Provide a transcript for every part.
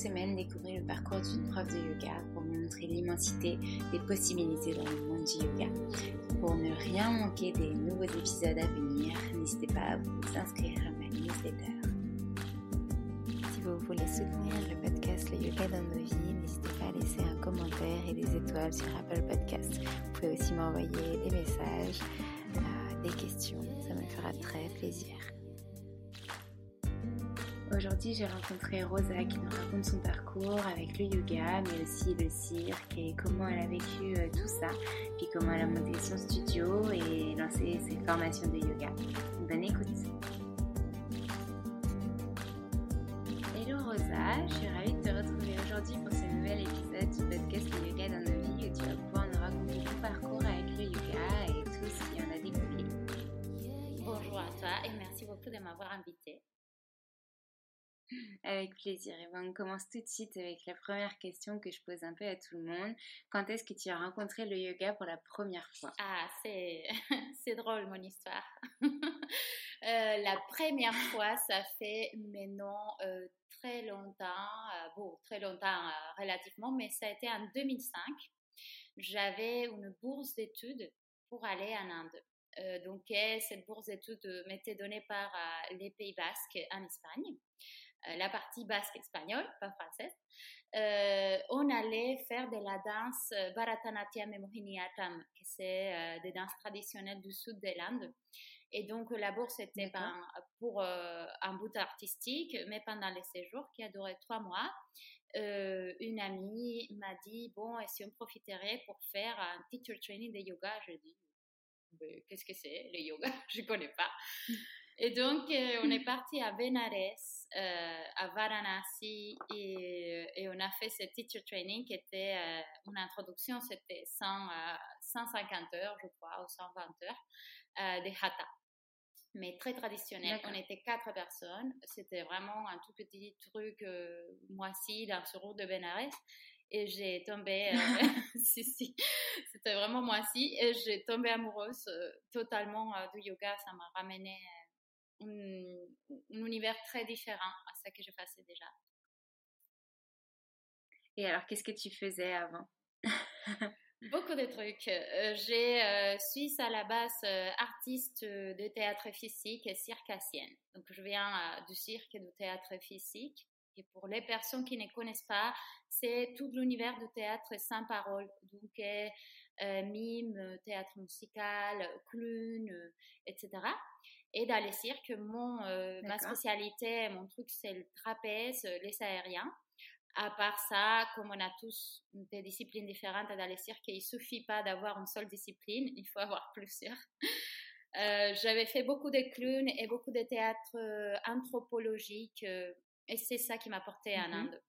Semaine, découvrez le parcours d'une prof de yoga pour vous montrer l'immensité des possibilités dans le monde du yoga. Pour ne rien manquer des nouveaux épisodes à venir, n'hésitez pas à vous inscrire à ma newsletter. Si vous voulez soutenir le podcast Le Yoga dans nos vies, n'hésitez pas à laisser un commentaire et des étoiles sur Apple Podcasts. Vous pouvez aussi m'envoyer des messages, euh, des questions, ça me fera très plaisir. Aujourd'hui, j'ai rencontré Rosa qui nous raconte son parcours avec le yoga, mais aussi le cirque et comment elle a vécu euh, tout ça, puis comment elle a monté son studio et lancé ses formations de yoga. Bonne écoute. Hello Rosa, je suis ravie de te retrouver aujourd'hui pour ce nouvel épisode du podcast Le Yoga dans nos vies où tu vas pouvoir nous raconter ton parcours avec le yoga et tout ce qui en a découlé. Bonjour à toi et merci beaucoup de m'avoir invité. Avec plaisir. Et ben, on commence tout de suite avec la première question que je pose un peu à tout le monde. Quand est-ce que tu as rencontré le yoga pour la première fois? Ah, c'est, drôle mon histoire. Euh, la première fois, ça fait maintenant euh, très longtemps, euh, bon, très longtemps relativement, mais ça a été en 2005. J'avais une bourse d'études pour aller en Inde. donc, cette bourse d'études m'était donnée par les Pays Basques en Espagne. Euh, la partie basque espagnole, pas française, euh, on allait faire de la danse euh, Bharatanatyam et Mohiniyattam, qui c'est des danses traditionnelles du sud de l'Inde. Et donc, la bourse était ben, pour un bout artistique, mais pendant les séjours qui a duré trois mois, une amie m'a dit Bon, et si on profiterait pour faire un teacher training de yoga Je dis Qu'est-ce que c'est le yoga? Je ne connais pas. Et donc, on est parti à Benares euh, à Varanasi et, et, on a fait ce teacher training qui était euh, une introduction, c'était 150 heures, je crois, ou 120 heures euh, de hatha. Mais très traditionnel. On était quatre personnes. C'était vraiment un tout petit truc moisi dans ce route de Benares. Et j'ai tombé, si, si, c'était vraiment moisi. Et j'ai tombé amoureuse totalement du yoga. Ça m'a ramené un, univers très différent à ce que je faisais déjà. Et alors, qu'est-ce que tu faisais avant? Beaucoup de trucs. Euh, j'ai euh, suis à la base euh, artiste de théâtre physique et circassienne. Donc, je viens du cirque et du théâtre physique. Et pour les personnes qui ne connaissent pas, c'est tout l'univers du théâtre sans parole. Donc, mime, théâtre musical, clown, etc. Et dans les cirques, mon, ma spécialité, mon truc, c'est le trapèze, les aériens. À part ça, comme on a tous des disciplines différentes dans les cirques, il suffit pas d'avoir une seule discipline, il faut avoir plusieurs. Euh, j'avais fait beaucoup de clowns et beaucoup de théâtre euh, anthropologique euh, et c'est ça qui m'a porté en. Inde.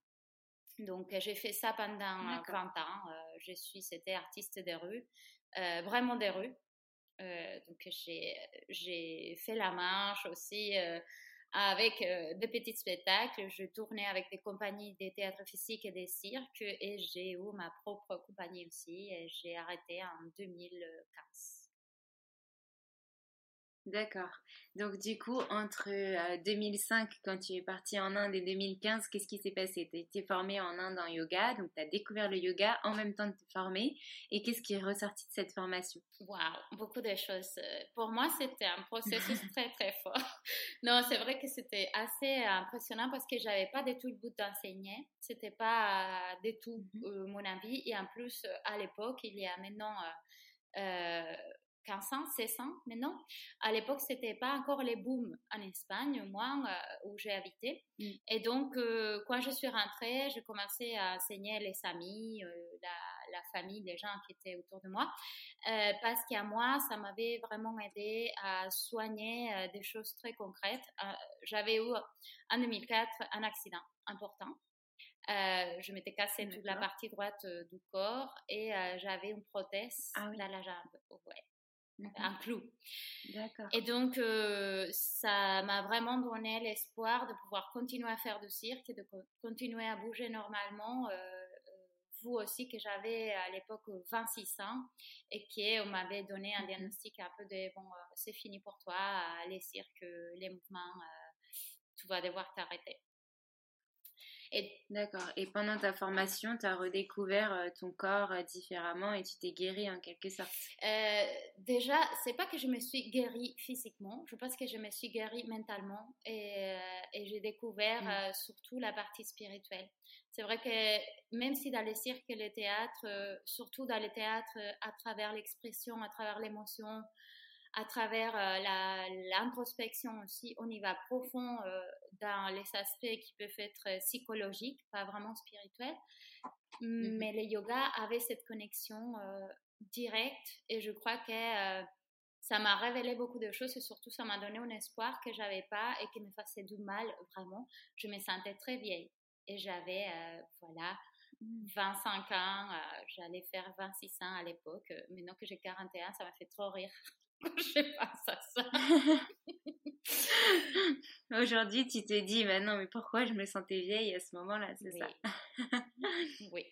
Donc j'ai fait ça pendant 20 ans. je suis, c'était artiste des rues, vraiment des rues. Donc j'ai fait la marche aussi avec des petits spectacles. Je tournais avec des compagnies des théâtres physiques et des cirques et j'ai eu ma propre compagnie aussi et j'ai arrêté en 2015. D'accord. Donc du coup, entre 2005, euh, quand tu es partie en Inde, et 2015, qu'est-ce qui s'est passé? Tu été formée en Inde en yoga, donc tu as découvert le yoga en même temps de te former. Et qu'est-ce qui est ressorti de cette formation? Waouh, beaucoup de choses. Pour moi, c'était un processus très très fort. Non, c'est vrai que c'était assez impressionnant parce que j'avais pas du tout le goût d'enseigner. C'était pas du tout euh, mon avis. Et en plus, à l'époque, il y a maintenant... Euh, 15 ans, 16 ans maintenant. À l'époque, c'était pas encore les booms en Espagne, moins euh, où j'ai habité. Mm. Et donc, euh, quand je suis rentrée, j'ai commencé à enseigner les amis, euh, la, famille, les gens qui étaient autour de moi, parce qu'à moi, ça m'avait vraiment aidé à soigner des choses très concrètes. J'avais eu en 2004 un accident important. je m'étais cassé toute la partie droite du corps et j'avais une prothèse ah dans la jambe. Ouais un clou. D'accord. Et donc, euh, ça m'a vraiment donné l'espoir de pouvoir continuer à faire du cirque et de continuer à bouger normalement. Euh, euh, vous aussi, que j'avais à l'époque 26 ans et qu'on m'avait donné un diagnostic un peu de bon, c'est fini pour toi, les cirques, les mouvements, tu vas devoir t'arrêter. D'accord. Et pendant ta formation, tu as redécouvert euh, ton corps euh, différemment et tu t'es guérie en quelque sorte euh, Déjà, c'est pas que je me suis guérie physiquement, je pense que je me suis guérie mentalement et, et j'ai découvert mm. surtout la partie spirituelle. C'est vrai que même si dans les cirques et le théâtre, surtout dans le théâtre, à travers l'expression, à travers l'émotion, à travers l'introspection aussi, on y va profond dans les aspects qui peuvent être psychologiques, pas vraiment spirituels. Mmh mais le yoga avait cette connexion directe et je crois que ça m'a révélé beaucoup de choses et surtout ça m'a donné un espoir que j'avais pas et qui me faisait du mal vraiment. Je me sentais très vieille et j'avais, voilà, 25 mmh. ans, j'allais faire 26 ans à l'époque. Maintenant que j'ai 41, ça m'a fait trop rire. je pense à ça. Aujourd'hui, tu t'es dit, mais non, mais pourquoi je me sentais vieille à ce moment-là, c'est ça? Oui.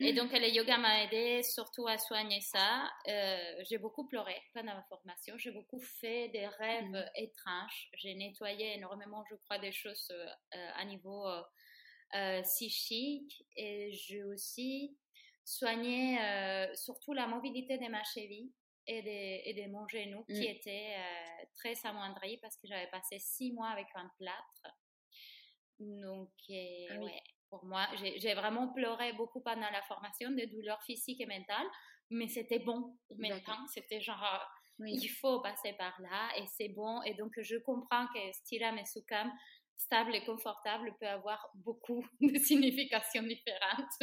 Et donc, le yoga m'a aidé surtout à soigner ça. Euh, j'ai beaucoup pleuré pendant ma formation. J'ai beaucoup fait des rêves mm. étranges. J'ai nettoyé énormément, je crois, des choses euh, à niveau euh, psychique. Et j'ai aussi soigné surtout la mobilité de ma cheville et de, et de mon genou qui mm. était euh, très amoindri parce que j'avais passé six mois avec un plâtre. Donc, ah ouais, pour moi, j'ai vraiment pleuré beaucoup pendant la formation, des douleurs physiques et mentales, mais c'était bon maintenant. C'était genre, euh, il faut passer par là et c'est bon. Et donc, je comprends que Stiram et Sukam, stable et confortable, peut avoir beaucoup de significations différentes.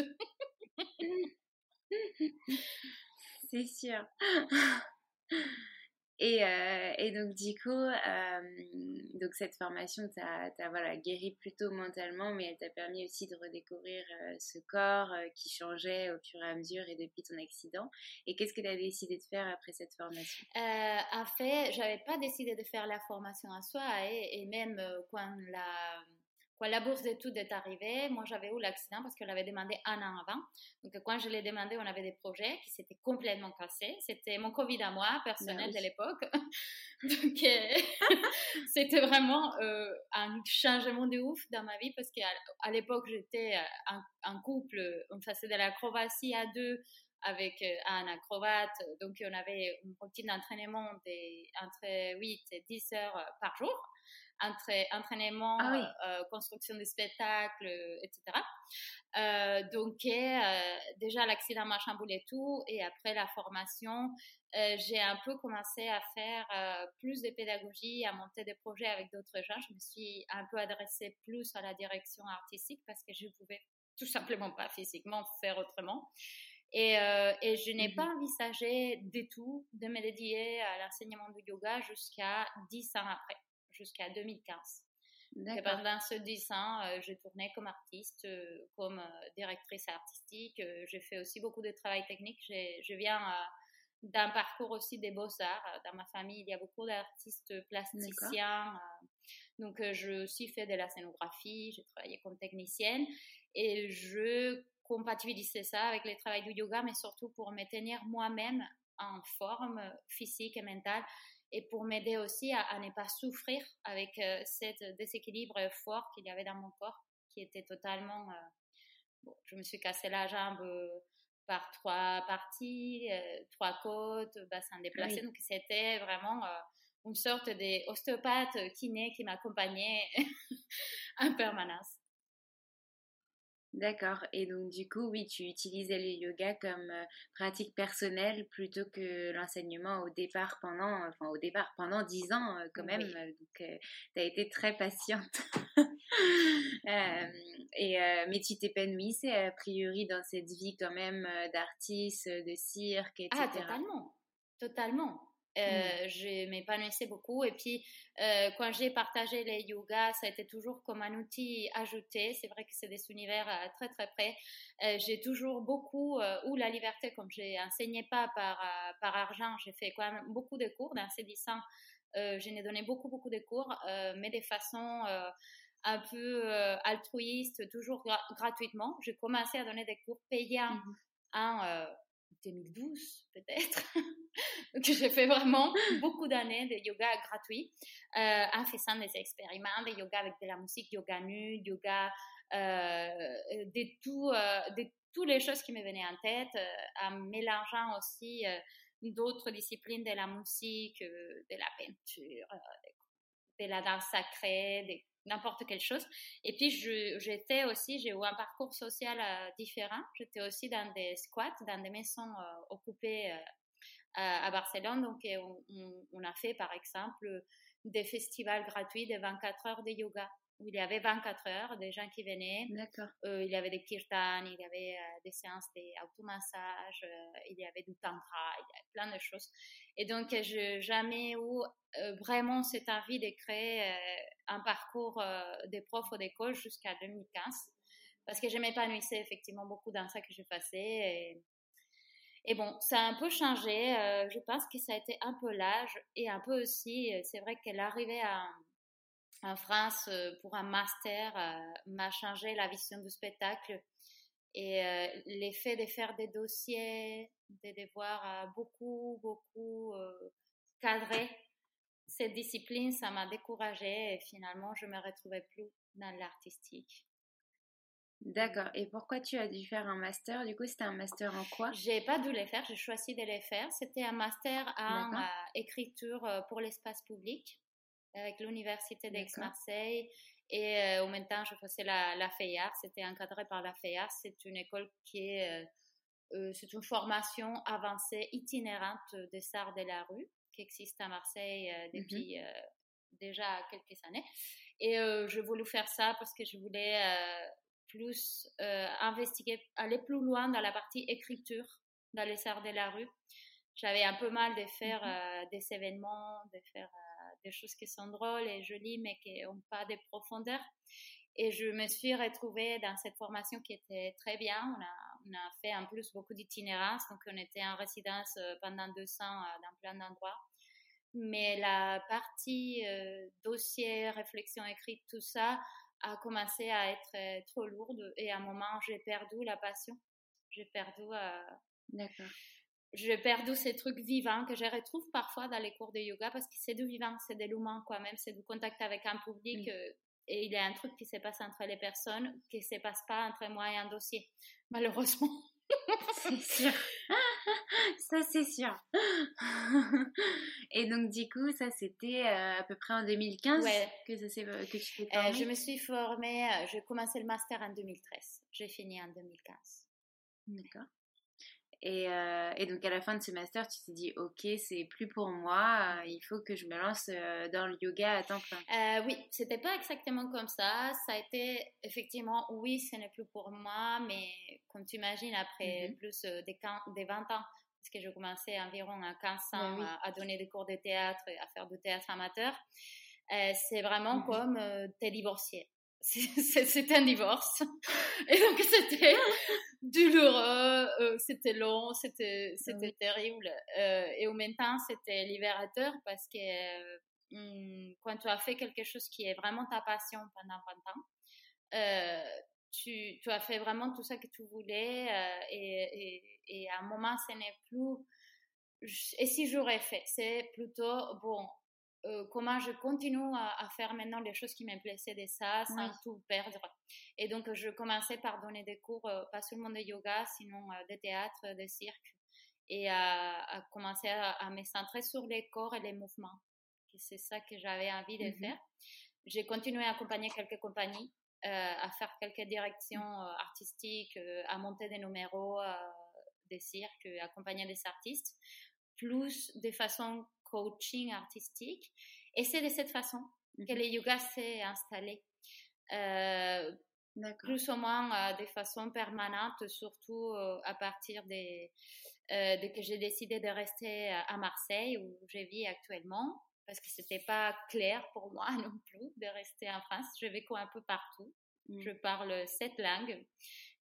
c'est sûr. Et, euh, et, donc du coup, euh, donc cette formation t'a voilà, guéri plutôt mentalement, mais elle t'a permis aussi de redécouvrir euh, ce corps qui changeait au fur et à mesure et depuis ton accident. Et qu'est-ce que tu as décidé de faire après cette formation? En fait, j'avais pas décidé de faire la formation en soi et, et même quand la quand la bourse d'études est arrivée, moi j'avais eu l'accident parce que l'avais demandé un an avant. Donc quand je l'ai demandé, on avait des projets qui s'étaient complètement cassés. C'était mon Covid à moi, personnel ben de l'époque. Donc euh, c'était vraiment euh, un changement de ouf dans ma vie parce qu'à l'époque j'étais euh, en, couple, on faisait de l'acrobatie à deux avec un acrobate. Donc on avait une routine d'entraînement entre 8 et 10 heures par jour. Entraînement, ah euh, construction de spectacles, etc. donc, déjà, l'accident m'a chamboulé tout. Et après la formation, j'ai un peu commencé à faire plus de pédagogie, à monter des projets avec d'autres gens. Je me suis un peu adressée plus à la direction artistique parce que je pouvais tout simplement pas physiquement faire autrement. Et, euh, et je n'ai pas mmh envisagé du tout de me dédier à l'enseignement du yoga jusqu'à 10 ans après, jusqu'à 2015. Et pendant ce 10 ans, euh, j'ai tourné comme artiste, euh, comme directrice artistique. j'ai fait aussi beaucoup de travail technique. Je viens d'un parcours aussi des beaux-arts. Dans ma famille, il y a beaucoup d'artistes plasticiens. donc, j'ai aussi fait de la scénographie. J'ai travaillé comme technicienne. Et je compatibiliser ça avec le travail du yoga, mais surtout pour me tenir moi-même en forme physique et mentale et pour m'aider aussi à, ne pas souffrir avec euh, cet déséquilibre fort qu'il y avait dans mon corps, qui était totalement... Euh, bon, je me suis cassé la jambe euh, par trois parties, trois côtes, bassin déplacé, donc c'était vraiment une sorte d'ostéopathe kiné qui m'accompagnait en permanence. D'accord. Et donc, du coup, oui, tu utilisais le yoga comme euh, pratique personnelle plutôt que l'enseignement au départ pendant, enfin, au départ pendant dix ans euh, quand même. Donc, euh, tu as été très patiente. et, mais tu t'épanouissais a priori dans cette vie quand même d'artiste, de cirque, etc. Ah, totalement. Totalement. Mmh. Euh, je m'épanouissais beaucoup. Et puis, euh, quand j'ai partagé les yogas, ça a été toujours comme un outil ajouté. C'est vrai que c'est des univers euh, très, très près. j'ai toujours beaucoup, ou la liberté, comme je n'enseignais pas par, par argent, j'ai fait quand même beaucoup de cours. Dans ces 10 ans, je n'ai donné beaucoup, beaucoup de cours, mais de façon un peu altruiste, toujours gratuitement. J'ai commencé à donner des cours payants mmh en 2012 peut-être. Donc j'ai fait vraiment beaucoup d'années de yoga gratuit euh, en faisant des expériments de yoga avec de la musique, yoga nu, yoga, euh, de, tout, euh, de toutes les choses qui me venaient en tête, en mélangeant aussi d'autres disciplines de la musique, de la peinture, de, la danse sacrée, n'importe quelle chose. Et puis, j'étais aussi, j'ai eu un parcours social euh, différent. J'étais aussi dans des squats, dans des maisons euh, occupées euh, à Barcelone. Donc, on, on, a fait, par exemple, des festivals gratuits de 24 heures de yoga où il y avait 24 heures, des gens qui venaient. D'accord. Euh, il y avait des kirtans, il y avait euh, des séances d'automassage, euh, il y avait du tantra, il y avait plein de choses. Et donc, je jamais eu vraiment cette envie de créer un parcours de prof d'école jusqu'à 2015 parce que je m'épanouissais effectivement beaucoup dans ça que je faisais. Et, et bon, ça a un peu changé. je pense que ça a été un peu l'âge et un peu aussi, c'est vrai qu'elle arrivait à en France euh, pour un master euh, m'a changé la vision du spectacle et euh, l'effet de faire des dossiers, de devoir beaucoup, beaucoup cadrer cette discipline, ça m'a découragée et finalement je me retrouvais plus dans l'artistique. D'accord. Et pourquoi tu as dû faire un master? Du coup, c'était un master en quoi? J'ai pas dû les faire, j'ai choisi de les faire. C'était un master en écriture pour l'espace public avec l'université d'Aix-Marseille. Et euh, au même temps, je faisais la, la FEIAR, c'était encadré par la FEIAR. C'est une école qui est, euh, euh, c'est une formation avancée itinérante des arts de la rue qui existe à Marseille mmh depuis déjà quelques années. Et je voulais faire ça parce que je voulais plus investiguer, aller plus loin dans la partie écriture dans les arts de la rue. J'avais un peu mal de faire mmh des événements, de faire des choses qui sont drôles et jolies, mais qui n'ont pas de profondeur. Et je me suis retrouvée dans cette formation qui était très bien. On a, fait en plus beaucoup d'itinérance, donc on était en résidence euh, pendant deux ans euh, dans plein d'endroits. Mais la partie euh, dossier, réflexion écrite, tout ça a commencé à être trop lourde et à un moment j'ai perdu la passion. J'ai perdu. D'accord j'ai perdu ces trucs vivants que je retrouve parfois dans les cours de yoga parce que c'est du vivant, c'est de l'humain quand même, c'est du contact avec un public euh, et il y a un truc qui se passe entre les personnes qui ne se passe pas entre moi et un dossier, malheureusement. c'est sûr. Ça, c'est sûr. Et donc, du coup, ça, c'était à peu près en 2015 que, ça que tu t'es formée? Je me suis formée, j'ai commencé le master en 2013. J'ai fini en 2015. D'accord. Et, euh, et, donc à la fin de ce master, tu t'es dit, ok, c'est plus pour moi, euh, il faut que je me lance euh, dans le yoga à temps plein. Oui, c'était pas exactement comme ça. Ça a été effectivement, oui, ce n'est plus pour moi, mais comme tu imagines, après mm-hmm. plus des, des 20 ans, parce que je commençais environ à 15 ans ben à, donner des cours de théâtre, à faire du théâtre amateur, c'est vraiment mm-hmm. comme t'es divorcié c'était un divorce. Et donc c'était douloureux, euh, c'était long, c'était c'était terrible. Euh, et au même temps, c'était libérateur parce que euh, quand tu as fait quelque chose qui est vraiment ta passion pendant 20 ans, tu, tu, as fait vraiment tout ça que tu voulais et, et, et, à un moment, ce n'est plus... Et si j'aurais fait, c'est plutôt, bon, euh, comment je continue à, faire maintenant les choses qui me plaisaient de ça sans tout perdre. Et donc, je commençais par donner des cours, euh, pas seulement de yoga, sinon euh, de théâtre, de cirque, et à, commencer à, me centrer sur les corps et les mouvements. C'est ça que j'avais envie de mhm. faire. J'ai continué à accompagner quelques compagnies, à faire quelques directions artistiques, à monter des numéros des cirques, accompagner des artistes, plus de façon coaching artistique. Et c'est de cette façon que mhm. le yoga s'est installé. Euh, plus ou moins euh, de façon permanente, surtout euh, à partir de, de que j'ai décidé de rester à Marseille où je vis actuellement, parce que c'était pas clair pour moi non plus de rester en France. Je vécu un peu partout. Mm. Je parle sept langues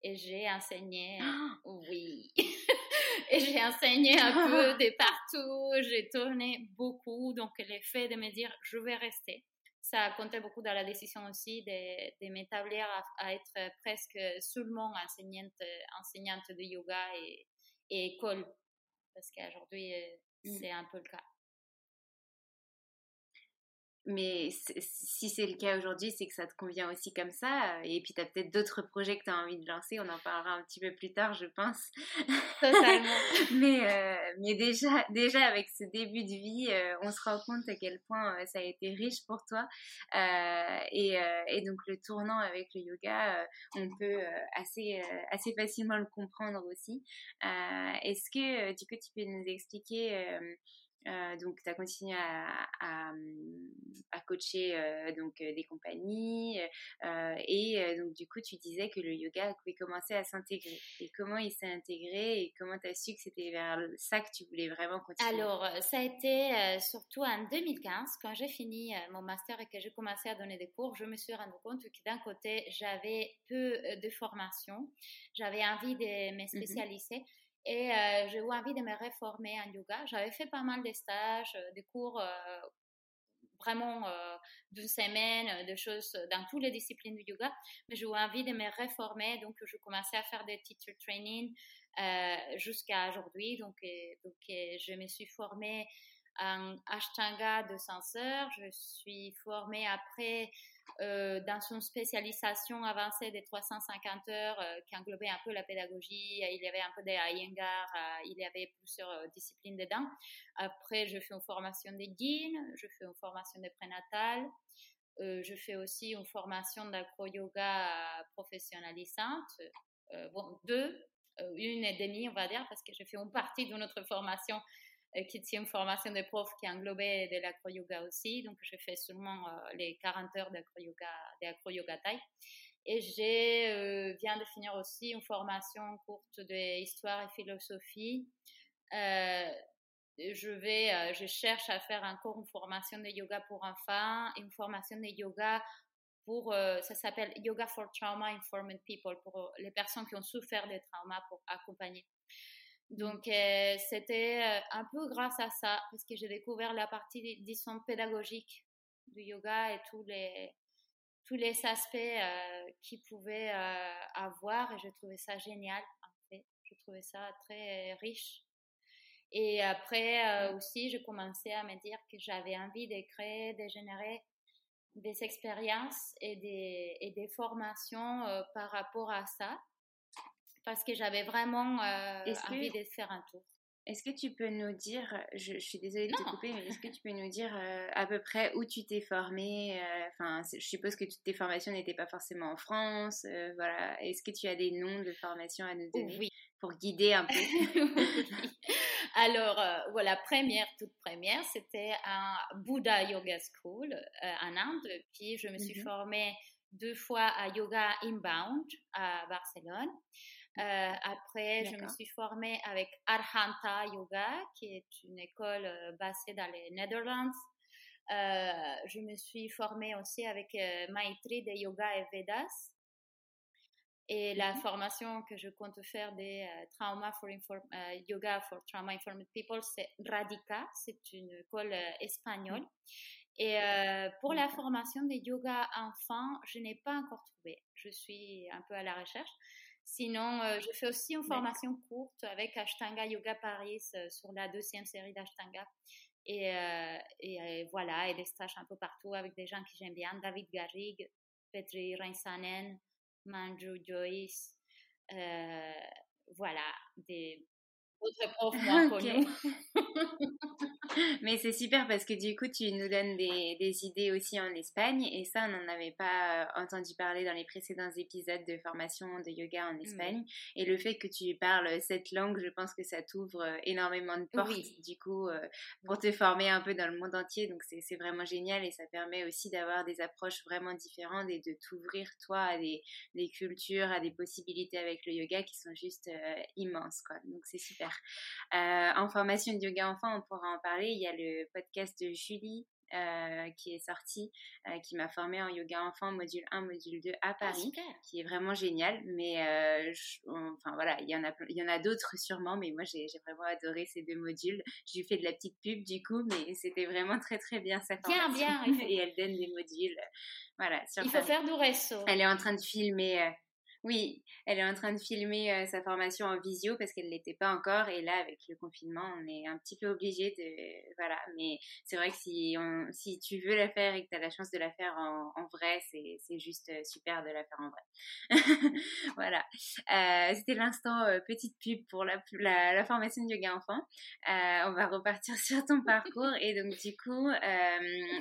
et j'ai enseigné. Ah! Oui. et j'ai enseigné un peu de partout, j'ai tourné beaucoup, donc le fait de me dire je vais rester, ça a compté beaucoup dans la décision aussi de, de m'établir à, être presque seulement enseignante, enseignante de yoga et, et école, parce qu'aujourd'hui mm. c'est un peu le cas. Mais si c'est le cas aujourd'hui, c'est que ça te convient aussi comme ça. Et puis, tu as peut-être d'autres projets que tu as envie de lancer. On en parlera un petit peu plus tard, je pense. Totalement. mais, euh, mais déjà, déjà, avec ce début de vie, euh, on se rend compte à quel point euh, ça a été riche pour toi. Et, et, donc, le tournant avec le yoga, on peut assez, assez facilement le comprendre aussi. Est-ce que, du coup, tu peux nous expliquer euh, donc, tu as continué à, à, à coacher euh, donc, euh, des compagnies et donc du coup, tu disais que le yoga pouvait commencer à s'intégrer. Et comment il s'est intégré et comment tu as su que c'était vers ça que tu voulais vraiment continuer? Alors, ça a été surtout en 2015, quand j'ai fini mon master et que j'ai commencé à donner des cours, je me suis rendu compte que d'un côté, j'avais peu de formation, j'avais envie de me mmh spécialiser. Et euh, j'ai eu envie de me réformer en yoga. J'avais fait pas mal de stages, euh, des cours euh, vraiment d'une semaine, de choses dans toutes les disciplines du yoga, mais j'ai eu envie de me réformer, donc je commençais à faire des teacher training jusqu'à aujourd'hui. Donc, donc je me suis formée en Ashtanga de censeur. Je suis formée après euh, dans son spécialisation avancée des 350 heures euh, qui englobait un peu la pédagogie. Il y avait un peu des Iyengar, euh, il y avait plusieurs disciplines dedans. Après, je fais une formation de Yin, je fais une formation de prénatal. je fais aussi une formation d'acro-yoga professionnalisante. bon, deux, une et demie, on va dire, parce que je fais une partie de notre formation euh, qui tient une formation de prof qui englobait de l'acro-yoga aussi. Donc, je fais seulement euh, les 40 heures d'acro-yoga. Et je euh, viens de finir aussi une formation courte d'histoire et philosophie. je vais, je cherche à faire encore une formation de yoga pour enfants une formation de yoga pour, ça s'appelle Yoga for Trauma Informed People, pour les personnes qui ont souffert de traumas pour accompagner. Donc, euh, c'était euh, un peu grâce à ça, parce que j'ai découvert la partie, disons, pédagogique du yoga et tous les, tous les aspects euh, qu'il pouvait avoir. Et j'ai trouvé ça génial, en fait. J'ai trouvé ça très riche. Et après aussi, j'ai commencé à me dire que j'avais envie de créer, de générer des expériences et des, et des formations par rapport à ça parce que j'avais vraiment euh, envie de faire un tour. est-ce que tu peux nous dire, je, suis désolée de te couper, mais est-ce que tu peux nous dire à peu près où tu t'es formée Enfin, je suppose que toutes tes formations n'étaient pas forcément en France. voilà. Est-ce que tu as des noms de formations à nous donner oui. pour guider un peu? Alors, voilà, première, toute première, c'était un Buddha Yoga School en Inde. Puis, je me suis mmh formée deux fois à Yoga Inbound à Barcelone. Euh, après, je me suis formée avec Arhanta Yoga, qui est une école euh, basée dans les Netherlands. Euh, je me suis formée aussi avec Maitri de Yoga et Vedas. Et la mhm. formation que je compte faire des trauma for Yoga for Trauma Informed People, c'est Radica. C'est une école espagnole. Et pour la formation des yoga enfants, je n'ai pas encore trouvé. Je suis un peu à la recherche. Sinon, je fais aussi une formation courte avec Ashtanga Yoga Paris sur la deuxième série d'Ashtanga. Et, et voilà, et des stages un peu partout avec des gens que j'aime bien. David Garrig, Petri Reinsanen, Manju Joyce. voilà, des autres profs moins connus. Mais c'est super parce que du coup, tu nous donnes des, des, idées aussi en Espagne et ça, on n'en avait pas euh, entendu parler dans les précédents épisodes de formation de yoga en Espagne. Et le fait que tu parles cette langue, je pense que ça t'ouvre euh, énormément de portes du coup euh, pour te former un peu dans le monde entier. Donc c'est vraiment génial et ça permet aussi d'avoir des approches vraiment différentes et de t'ouvrir toi à des, des, cultures, à des possibilités avec le yoga qui sont juste immenses. Quoi. Donc c'est super. en formation de yoga enfant, on pourra en parler il y a le podcast de Julie euh, qui est sorti, euh, qui m'a formé en yoga enfant module 1, module 2 à ah, Paris, qui est vraiment génial. Mais euh, enfin voilà, il y en a, il y en a d'autres sûrement, mais moi j'ai vraiment adoré ces deux modules. J'ai fait de la petite pub du coup, mais c'était vraiment très très bien formation. Bien, bien. Et elle donne des modules, voilà. il faut faire du réseau. Elle est en train de filmer oui, elle est en train de filmer euh, sa formation en visio parce qu'elle ne l'était pas encore. Et là, avec le confinement, on est un petit peu obligé de. Voilà. Mais c'est vrai que si, si tu veux la faire et que tu as la chance de la faire en, vrai, c'est juste euh, super de la faire en vrai. voilà. Euh, C'était l'instant petite pub pour la, la, la, formation de yoga enfant. on va repartir sur ton parcours. Et donc, du coup,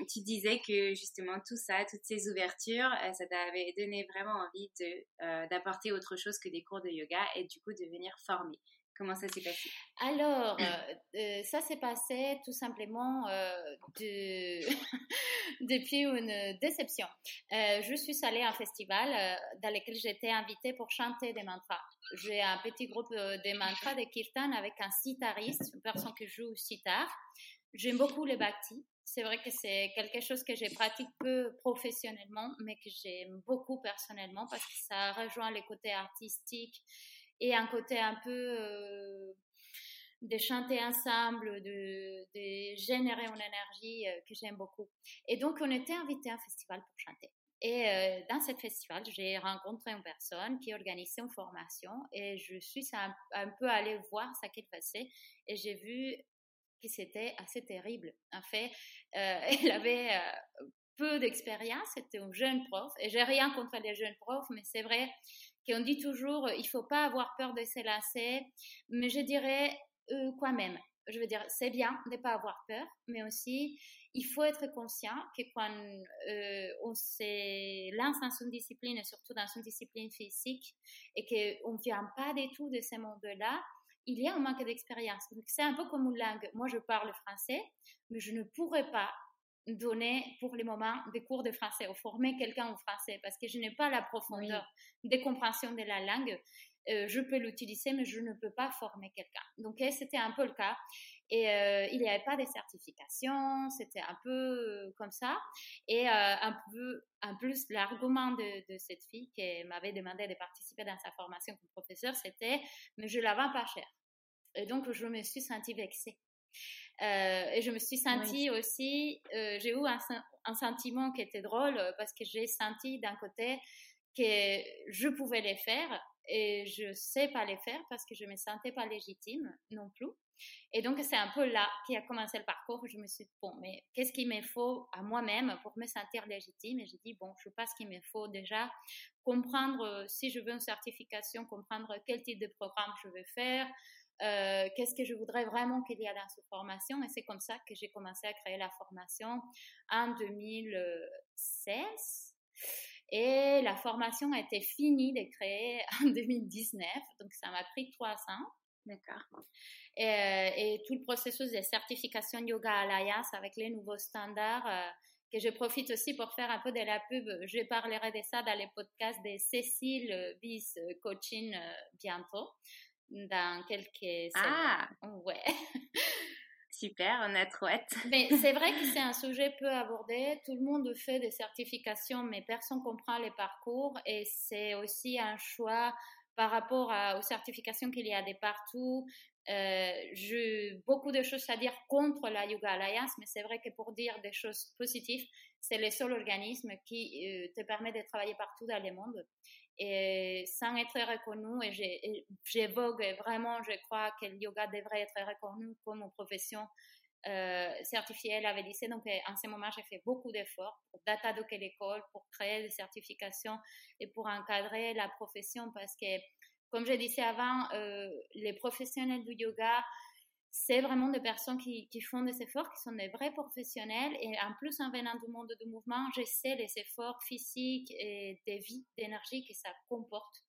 tu disais que justement, tout ça, toutes ces ouvertures, ça t'avait donné vraiment envie de d'apporter autre chose que des cours de yoga et du coup de venir former. Comment ça s'est passé? Alors, euh, euh, ça s'est passé tout simplement euh, de... depuis une déception. je suis allée à un festival dans lequel j'étais invitée pour chanter des mantras. J'ai un petit groupe de mantras de kirtan avec un sitariste, une personne qui joue sitar. J'aime beaucoup les bhakti c'est vrai que c'est quelque chose que je pratique peu professionnellement, mais que j'aime beaucoup personnellement parce que ça rejoint les côtés artistiques et un côté un peu euh, de chanter ensemble, de, générer une énergie euh, que j'aime beaucoup. Et donc, on était invité à un festival pour chanter. Et euh, dans ce festival, j'ai rencontré une personne qui organisait une formation et je suis un, peu allée voir ce qu'elle faisait et j'ai vu que c'était assez terrible. En fait, euh, elle avait euh, peu d'expérience, c'était un jeune prof, et j'ai rien contre les jeunes profs, mais c'est vrai qu'on dit toujours, il faut pas avoir peur de se lancer, mais je dirais euh, quoi même. Je veux dire, c'est bien de ne pas avoir peur, mais aussi, il faut être conscient que quand on se lance dans une discipline, et surtout dans une discipline physique, et qu'on ne vient pas du tout de ce monde-là, il y a un manque d'expérience. c'est un peu comme une langue. Moi, je parle français, mais je ne pourrais pas donner pour le moment des cours de français ou former quelqu'un en français parce que je n'ai pas la profondeur de compréhension de la langue. Euh, je peux l'utiliser, mais je ne peux pas former quelqu'un. Donc, c'était un peu le cas. Et euh, il n'y avait pas de certification, c'était un peu euh, comme ça. Et un peu, en plus, l'argument de, de, cette fille qui m'avait demandé de participer dans sa formation comme professeur, c'était, mais je la vends pas cher. Et donc, je me suis sentie vexée. Euh, et je me suis sentie aussi, euh, j'ai eu un, un, sentiment qui était drôle parce que j'ai senti d'un côté que je pouvais les faire et je sais pas les faire parce que je me sentais pas légitime non plus. Et donc c'est un peu là qui a commencé le parcours. Je me suis dit bon, mais qu'est-ce qu'il me faut à moi-même pour me sentir légitime? Et j'ai dit bon, je pense qu'il me faut déjà comprendre si je veux une certification, comprendre quel type de programme je veux faire, qu'est-ce que je voudrais vraiment qu'il y ait dans cette formation. Et c'est comme ça que j'ai commencé à créer la formation en 2016. Et la formation a été finie de créer en 2019, donc ça m'a pris trois ans. D'accord. Et, tout le processus de certification Yoga Alliance avec les nouveaux standards, euh, que je profite aussi pour faire un peu de la pub. Je parlerai de ça dans les podcasts de Cécile Vice Coaching euh, bientôt, dans quelques Ah! Ouais. Super, on a trop hâte. Mais c'est vrai que c'est un sujet peu abordé. Tout le monde fait des certifications, mais personne comprend les parcours. Et c'est aussi un choix par rapport aux certifications qu'il y a de partout. Euh, j'ai beaucoup de choses à dire contre la Yoga Alliance, mais c'est vrai que pour dire des choses positives, c'est le seul organisme qui euh, te permet de travailler partout dans le monde et sans être reconnu. Et j'évoque vraiment, je crois que le yoga devrait être reconnu comme profession euh, certifiée à la VDC. Donc, en ce moment, j'ai fait beaucoup d'efforts pour data l'école, pour créer des certifications et pour encadrer la profession parce que, comme je disais avant, euh, les professionnels du yoga c'est vraiment des personnes qui, font des efforts, qui sont des vrais professionnels. Et en plus, en venant du monde du mouvement, je sais les efforts physiques et de vie, d'énergie que ça comporte.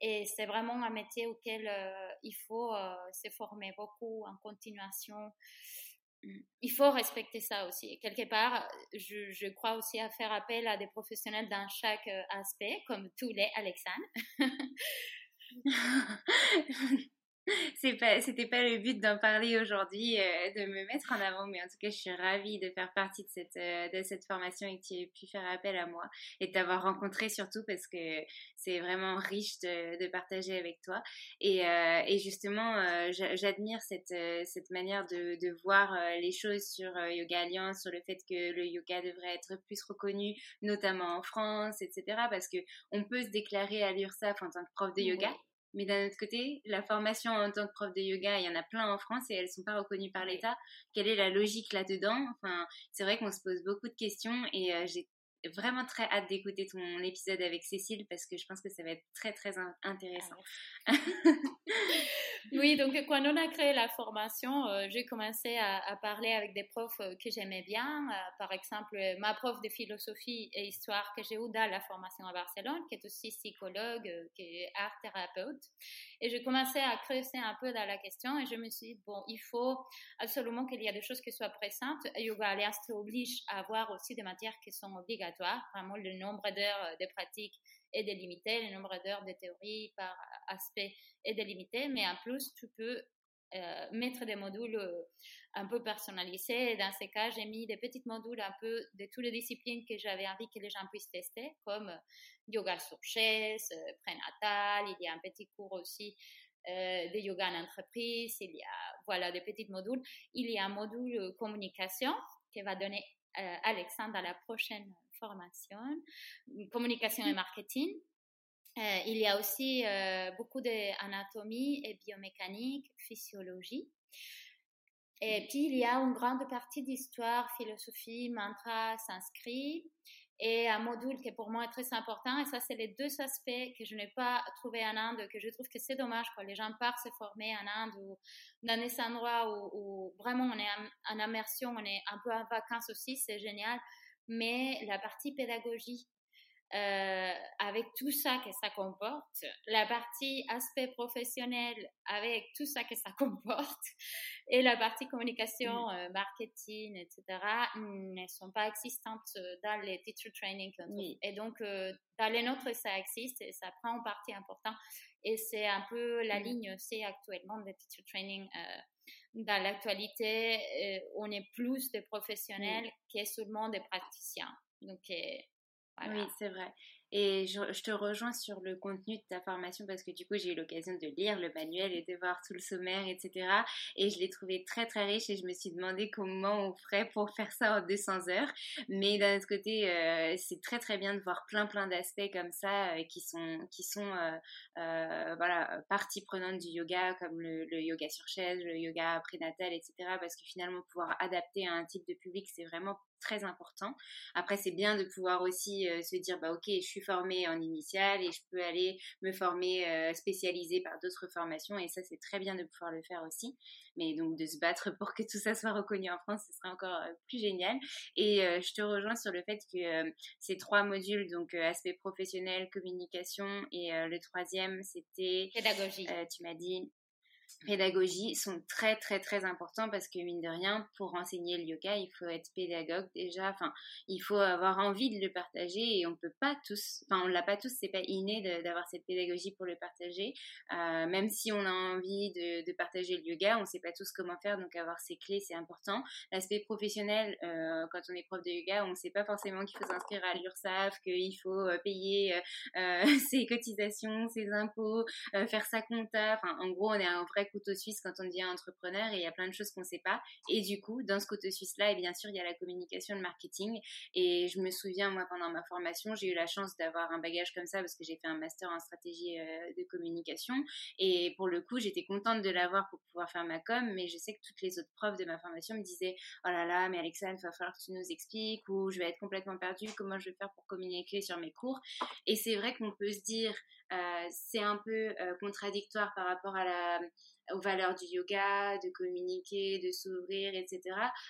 Et c'est vraiment un métier auquel euh, il faut euh, se former beaucoup en continuation. Il faut respecter ça aussi. quelque part, je, je, crois aussi à faire appel à des professionnels dans chaque euh, aspect, comme tous les Alexandre. 哈 哈 c'est pas, c'était pas le but d'en parler aujourd'hui, euh, de me mettre en avant, mais en tout cas, je suis ravie de faire partie de cette, euh, de cette formation et que tu aies pu faire appel à moi et de t'avoir rencontré surtout parce que c'est vraiment riche de, de, partager avec toi. Et, euh, et justement, j'admire cette, cette manière de, de voir les choses sur Yoga Alliance, sur le fait que le yoga devrait être plus reconnu, notamment en France, etc. Parce que on peut se déclarer à l'URSAF en tant que prof de yoga. Mais d'un autre côté, la formation en tant que prof de yoga, il y en a plein en France et elles sont pas reconnues par l'État. Quelle est la logique là-dedans? Enfin, c'est vrai qu'on se pose beaucoup de questions et euh, j'ai vraiment très hâte d'écouter ton épisode avec Cécile parce que je pense que ça va être très très intéressant. Ah oui, donc quand on a créé la formation, euh, j'ai commencé à, parler avec des profs euh, que j'aimais bien. Euh, par exemple, ma prof de philosophie et histoire que j'ai eu dans la formation à Barcelone, qui est aussi psychologue, qui est art thérapeute. Et j'ai commencé à creuser un peu dans la question et je me suis dit, bon, il faut absolument qu'il y ait des choses qui soient présentes. Yoga Alliance oblige à avoir aussi des matières qui sont obligatoires. Vraiment, le nombre d'heures de pratique est délimité, le nombre d'heures de théorie par aspect est délimité, mais en plus, tu peux euh, mettre des modules euh, un peu personnalisés. dans ces cas, j'ai mis des petits modules un peu de toutes les disciplines que j'avais envie que les gens puissent tester, comme yoga sur chaise, euh, prénatal, il y a un petit cours aussi de yoga en entreprise, il y a voilà des petits modules. Il y a un module communication qui va donner Alexandre à la prochaine formation, communication et marketing. Euh, il y a aussi euh, beaucoup d'anatomie et biomécanique, physiologie. Et puis, il y a une grande partie d'histoire, philosophie, mantra, sanskrit et un module qui pour moi est très important. Et ça, c'est les deux aspects que je n'ai pas trouvé en Inde, que je trouve que c'est dommage quand les gens partent se former en Inde ou dans des endroits où, où vraiment on est en, en, immersion, on est un peu en vacances aussi, c'est génial mais la partie pédagogie, euh, avec tout ça que ça comporte, la partie aspect professionnel avec tout ça que ça comporte, et la partie communication, euh, marketing, etc., ne sont pas existantes dans les teacher training. Et donc, euh, dans les nôtres, ça existe et ça prend une partie importante. Et c'est un peu la ligne aussi actuellement des teacher training dans l'actualité, euh, on est plus de professionnels que seulement des praticiens. Donc, euh, Oui, c'est vrai. Et je, te rejoins sur le contenu de ta formation parce que du coup, j'ai eu l'occasion de lire le manuel et de voir tout le sommaire, etc. Et je l'ai trouvé très, très riche et je me suis demandé comment on ferait pour faire ça en 200 heures. Mais d'un autre côté, euh, c'est très, très bien de voir plein, plein d'aspects comme ça euh, qui sont, qui sont euh, voilà, partie prenante du yoga, comme le, le, yoga sur chaise, le yoga prénatal, etc. Parce que finalement, pouvoir adapter à un type de public, c'est vraiment très important. Après, c'est bien de pouvoir aussi se dire, bah ok, je suis formée en initial et je peux aller me former euh, spécialisée par d'autres formations et ça c'est très bien de pouvoir le faire aussi. Mais donc de se battre pour que tout ça soit reconnu en France, ce serait encore euh, plus génial. Et je te rejoins sur le fait que ces trois modules, donc aspect professionnel, communication et le troisième c'était pédagogie. tu m'as dit pédagogie sont très très très importants parce que mine de rien pour enseigner le yoga il faut être pédagogue déjà. Enfin il faut avoir envie de le partager et on peut pas tous enfin on l'a pas tous c'est pas inné d'avoir cette pédagogie pour le partager. Euh, même si on a envie de, partager le yoga on sait pas tous comment faire donc avoir ces clés c'est important. L'aspect professionnel euh, quand on est prof de yoga on sait pas forcément qu'il faut s'inscrire à l'URSSAF qu'il faut euh, payer ses cotisations ses impôts faire sa compta. Enfin en gros on est un vrai couteau suisse quand on devient entrepreneur et il y a plein de choses qu'on ne sait pas. Et du coup, dans ce couteau suisse-là, et bien sûr, il y a la communication, le marketing. Et je me souviens, moi, pendant ma formation, j'ai eu la chance d'avoir un bagage comme ça parce que j'ai fait un master en stratégie euh, de communication. Et pour le coup, j'étais contente de l'avoir pour pouvoir faire ma com, mais je sais que toutes les autres profs de ma formation me disaient Oh là là, mais Alexandre, il va falloir que tu nous expliques ou je vais être complètement perdue, comment je vais faire pour communiquer sur mes cours? Et c'est vrai qu'on peut se dire, euh, c'est un peu euh, contradictoire par rapport à la, aux valeurs du yoga, de communiquer, de s'ouvrir, etc.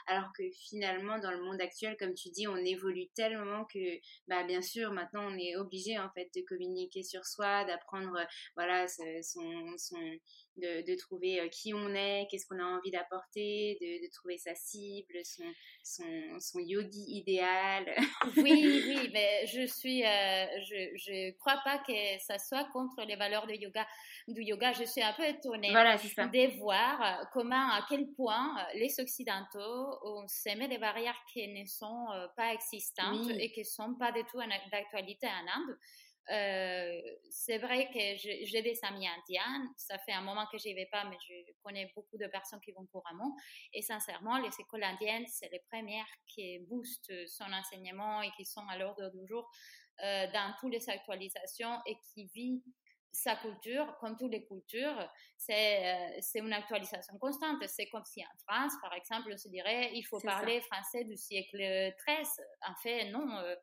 Alors que finalement, dans le monde actuel, comme tu dis, on évolue tellement que, bah, bien sûr, maintenant, on est obligé, en fait, de communiquer sur soi, d'apprendre, voilà, son, son, de, de, trouver euh, qui on est, qu'est-ce qu'on a envie d'apporter, de, de, trouver sa cible, son, son, son, yogi idéal. oui, oui, mais je suis, euh, je, je crois pas que ça soit contre les valeurs de yoga, du yoga. Je suis un peu étonnée voilà, de voir euh, comment, à quel point les occidentaux ont semé des barrières qui ne sont pas existantes et qui ne sont pas du tout d'actualité en Inde. Euh, c'est vrai que j'ai des amis indiennes. Ça fait un moment que j'y vais pas, mais je connais beaucoup de personnes qui vont couramment. Et sincèrement, les écoles indiennes, c'est les premières qui boostent son enseignement et qui sont à l'ordre du jour euh, dans toutes les actualisations et qui vivent sa culture, comme toutes les cultures, c'est euh, c'est une actualisation constante. C'est comme si en France, par exemple, on se dirait il faut parler français du siècle XIII. En fait, non, euh,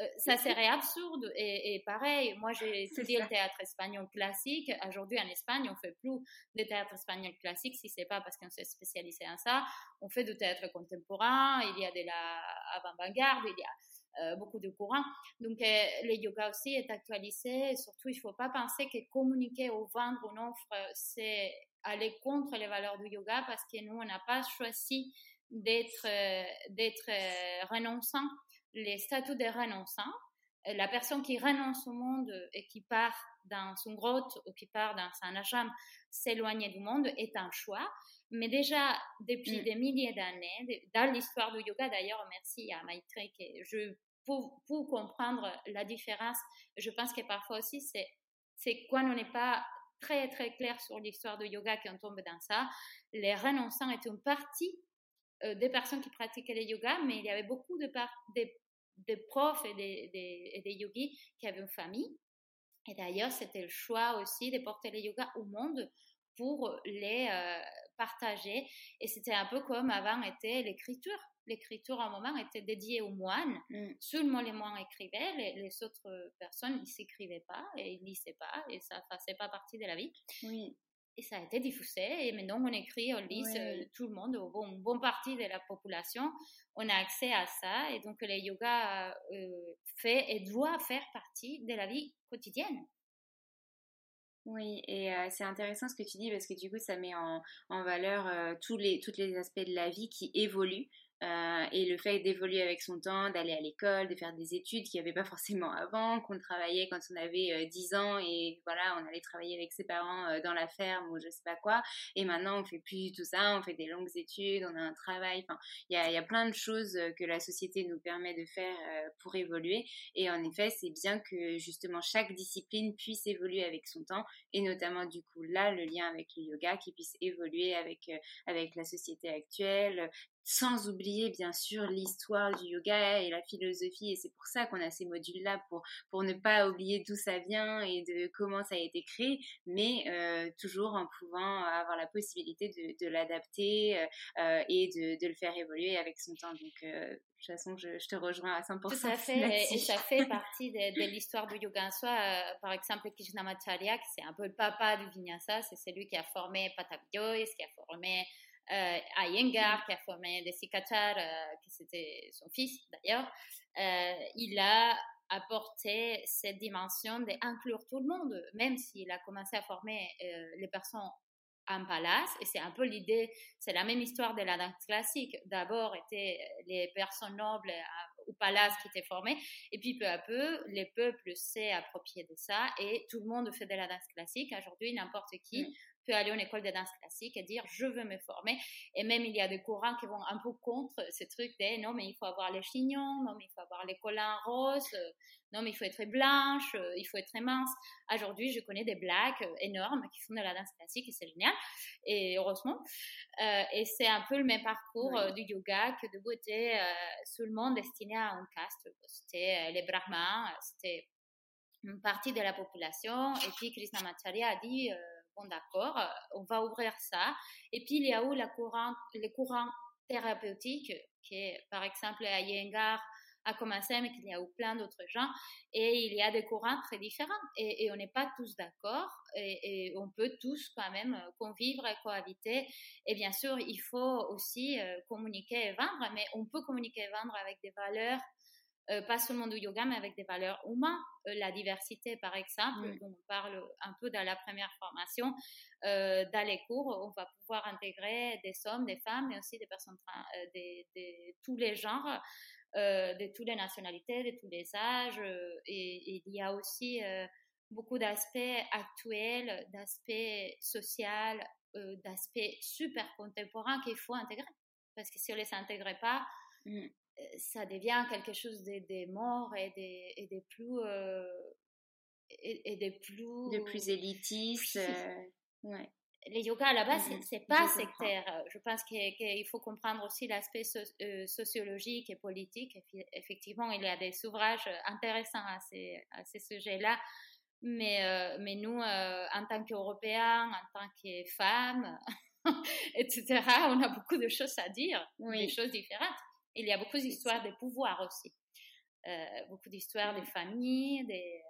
euh, ça serait absurde. Et, pareil, moi j'ai étudié le théâtre espagnol classique. Aujourd'hui en Espagne, on fait plus de théâtre espagnol classique si c'est pas parce qu'on s'est spécialisé en ça. On fait du théâtre contemporain, il y a de la avant-garde, il y a beaucoup de courants. Donc, euh, le yoga aussi est actualisé. Et surtout, il ne faut pas penser que communiquer ou vendre une offre, c'est aller contre les valeurs du yoga parce que nous, on n'a pas choisi d'être euh, d'être renonçant. Les statuts de renonçant, la personne qui renonce au monde et qui part dans son grotte ou qui part dans un ashram s'éloigner du monde est un choix. Mais déjà, depuis mm. des milliers d'années, dans l'histoire du yoga, d'ailleurs, merci à Maitreyi, que je pour, comprendre la différence, je pense que parfois aussi, c'est, quand on n'est pas très, très clair sur l'histoire du yoga qu'on tombe dans ça. Les renonçants étaient une partie euh, des personnes qui pratiquaient le yoga, mais il y avait beaucoup de, profs et des, des, yogis qui avaient une famille. Et d'ailleurs, c'était le choix aussi de porter le yoga au monde pour les euh, partager. Et c'était un peu comme avant était l'écriture l'écriture à un moment était dédiée aux moines. Mm. Seulement les moines écrivaient, les, autres personnes ne s'écrivaient pas et ils lisaient pas et ça faisait pas partie de la vie. Oui. Et ça a été diffusé et maintenant on écrit, on lit, euh, tout le monde, bon, une bonne partie de la population, on a accès à ça et donc le yoga euh, fait et doit faire partie de la vie quotidienne. Oui, et euh, c'est intéressant ce que tu dis parce que du coup, ça met en, en valeur tous les, tous les aspects de la vie qui évoluent. Euh, et le fait d'évoluer avec son temps, d'aller à l'école, de faire des études qu'il n'y avait pas forcément avant, qu'on travaillait quand on avait euh, 10 ans et voilà, on allait travailler avec ses parents euh, dans la ferme ou je sais pas quoi. Et maintenant, on fait plus tout ça, on fait des longues études, on a un travail. Il y a, y a, plein de choses euh, que la société nous permet de faire pour évoluer. Et en effet, c'est bien que justement chaque discipline puisse évoluer avec son temps et notamment du coup là, le lien avec le yoga qui puisse évoluer avec avec la société actuelle, sans oublier bien sûr l'histoire du yoga et la philosophie. Et c'est pour ça qu'on a ces modules-là, pour, pour ne pas oublier d'où ça vient et de comment ça a été créé, mais euh, toujours en pouvant avoir la possibilité de, de l'adapter euh, et de, de, le faire évoluer avec son temps. Donc, de toute façon, je, je, te rejoins à 100%. Tout à fait, et ça fait partie de, l'histoire du yoga en soi. par exemple, Krishnamacharya, c'est un peu le papa du vinyasa, c'est celui qui a formé Pattabhi qui a formé euh, Iyengar, qui a formé des Sikachar, euh, qui c'était son fils d'ailleurs, euh, il a apporté cette dimension d'inclure tout le monde, même s'il a commencé à former euh, les personnes en palace, et c'est un peu l'idée, c'est la même histoire de la danse classique. D'abord étaient les personnes nobles au palace qui étaient formées, et puis peu à peu, les peuples s'est approprié de ça, et tout le monde fait de la danse classique. Aujourd'hui, n'importe qui mm peut aller en école de danse classique et dire je veux me former. Et même il y a des courants qui vont un peu contre ce truc de non, mais il faut avoir les chignons, non, mais il faut avoir les collants roses, non, mais il faut être blanche, il faut être mince. Aujourd'hui, je connais des blagues énormes qui font de la danse classique et c'est génial. Et heureusement. Euh, et c'est un peu le même parcours euh, du yoga que de beauté, euh, monde destiné à un caste. C'était les brahmins, c'était une partie de la population. Et puis Krishnamacharya a dit d'accord, euh, on va ouvrir ça. Et puis, il y a eu la courant, le courant thérapeutique, qui est, par exemple, à Yengar, a commencé, mais qu'il y a eu plein d'autres gens. Et il y a des courants très différents. Et, on n'est pas tous d'accord. Et, on peut tous quand même convivre et cohabiter. Et bien sûr, il faut aussi euh, communiquer et vendre, mais on peut communiquer et vendre avec des valeurs euh, pas seulement du yoga, mais avec des valeurs humaines. Euh, la diversité, par exemple, dont on parle un peu dans la première formation, euh, dans les cours, on va pouvoir intégrer des hommes, des femmes, mais aussi des personnes, de, tous les genres, de toutes les nationalités, de tous les âges. Et, il y a aussi beaucoup d'aspects actuels, d'aspects sociaux, d'aspects super contemporains qu'il faut intégrer. Parce que si on ne les intègre pas, mm ça devient quelque chose des, morts et des, et des plus euh, et, des plus de plus élitistes euh, ouais. les yoga à la base ce c'est pas sectaire. Je pense qu'il faut comprendre aussi l'aspect euh, sociologique et politique. Effectivement il y a des ouvrages intéressants à ces, à ces sujets là mais mais nous en tant qu'européens en tant que femmes etc on a beaucoup de choses à dire des choses différentes il y a beaucoup d'histoires de pouvoir aussi. Euh, beaucoup d'histoires de familles, des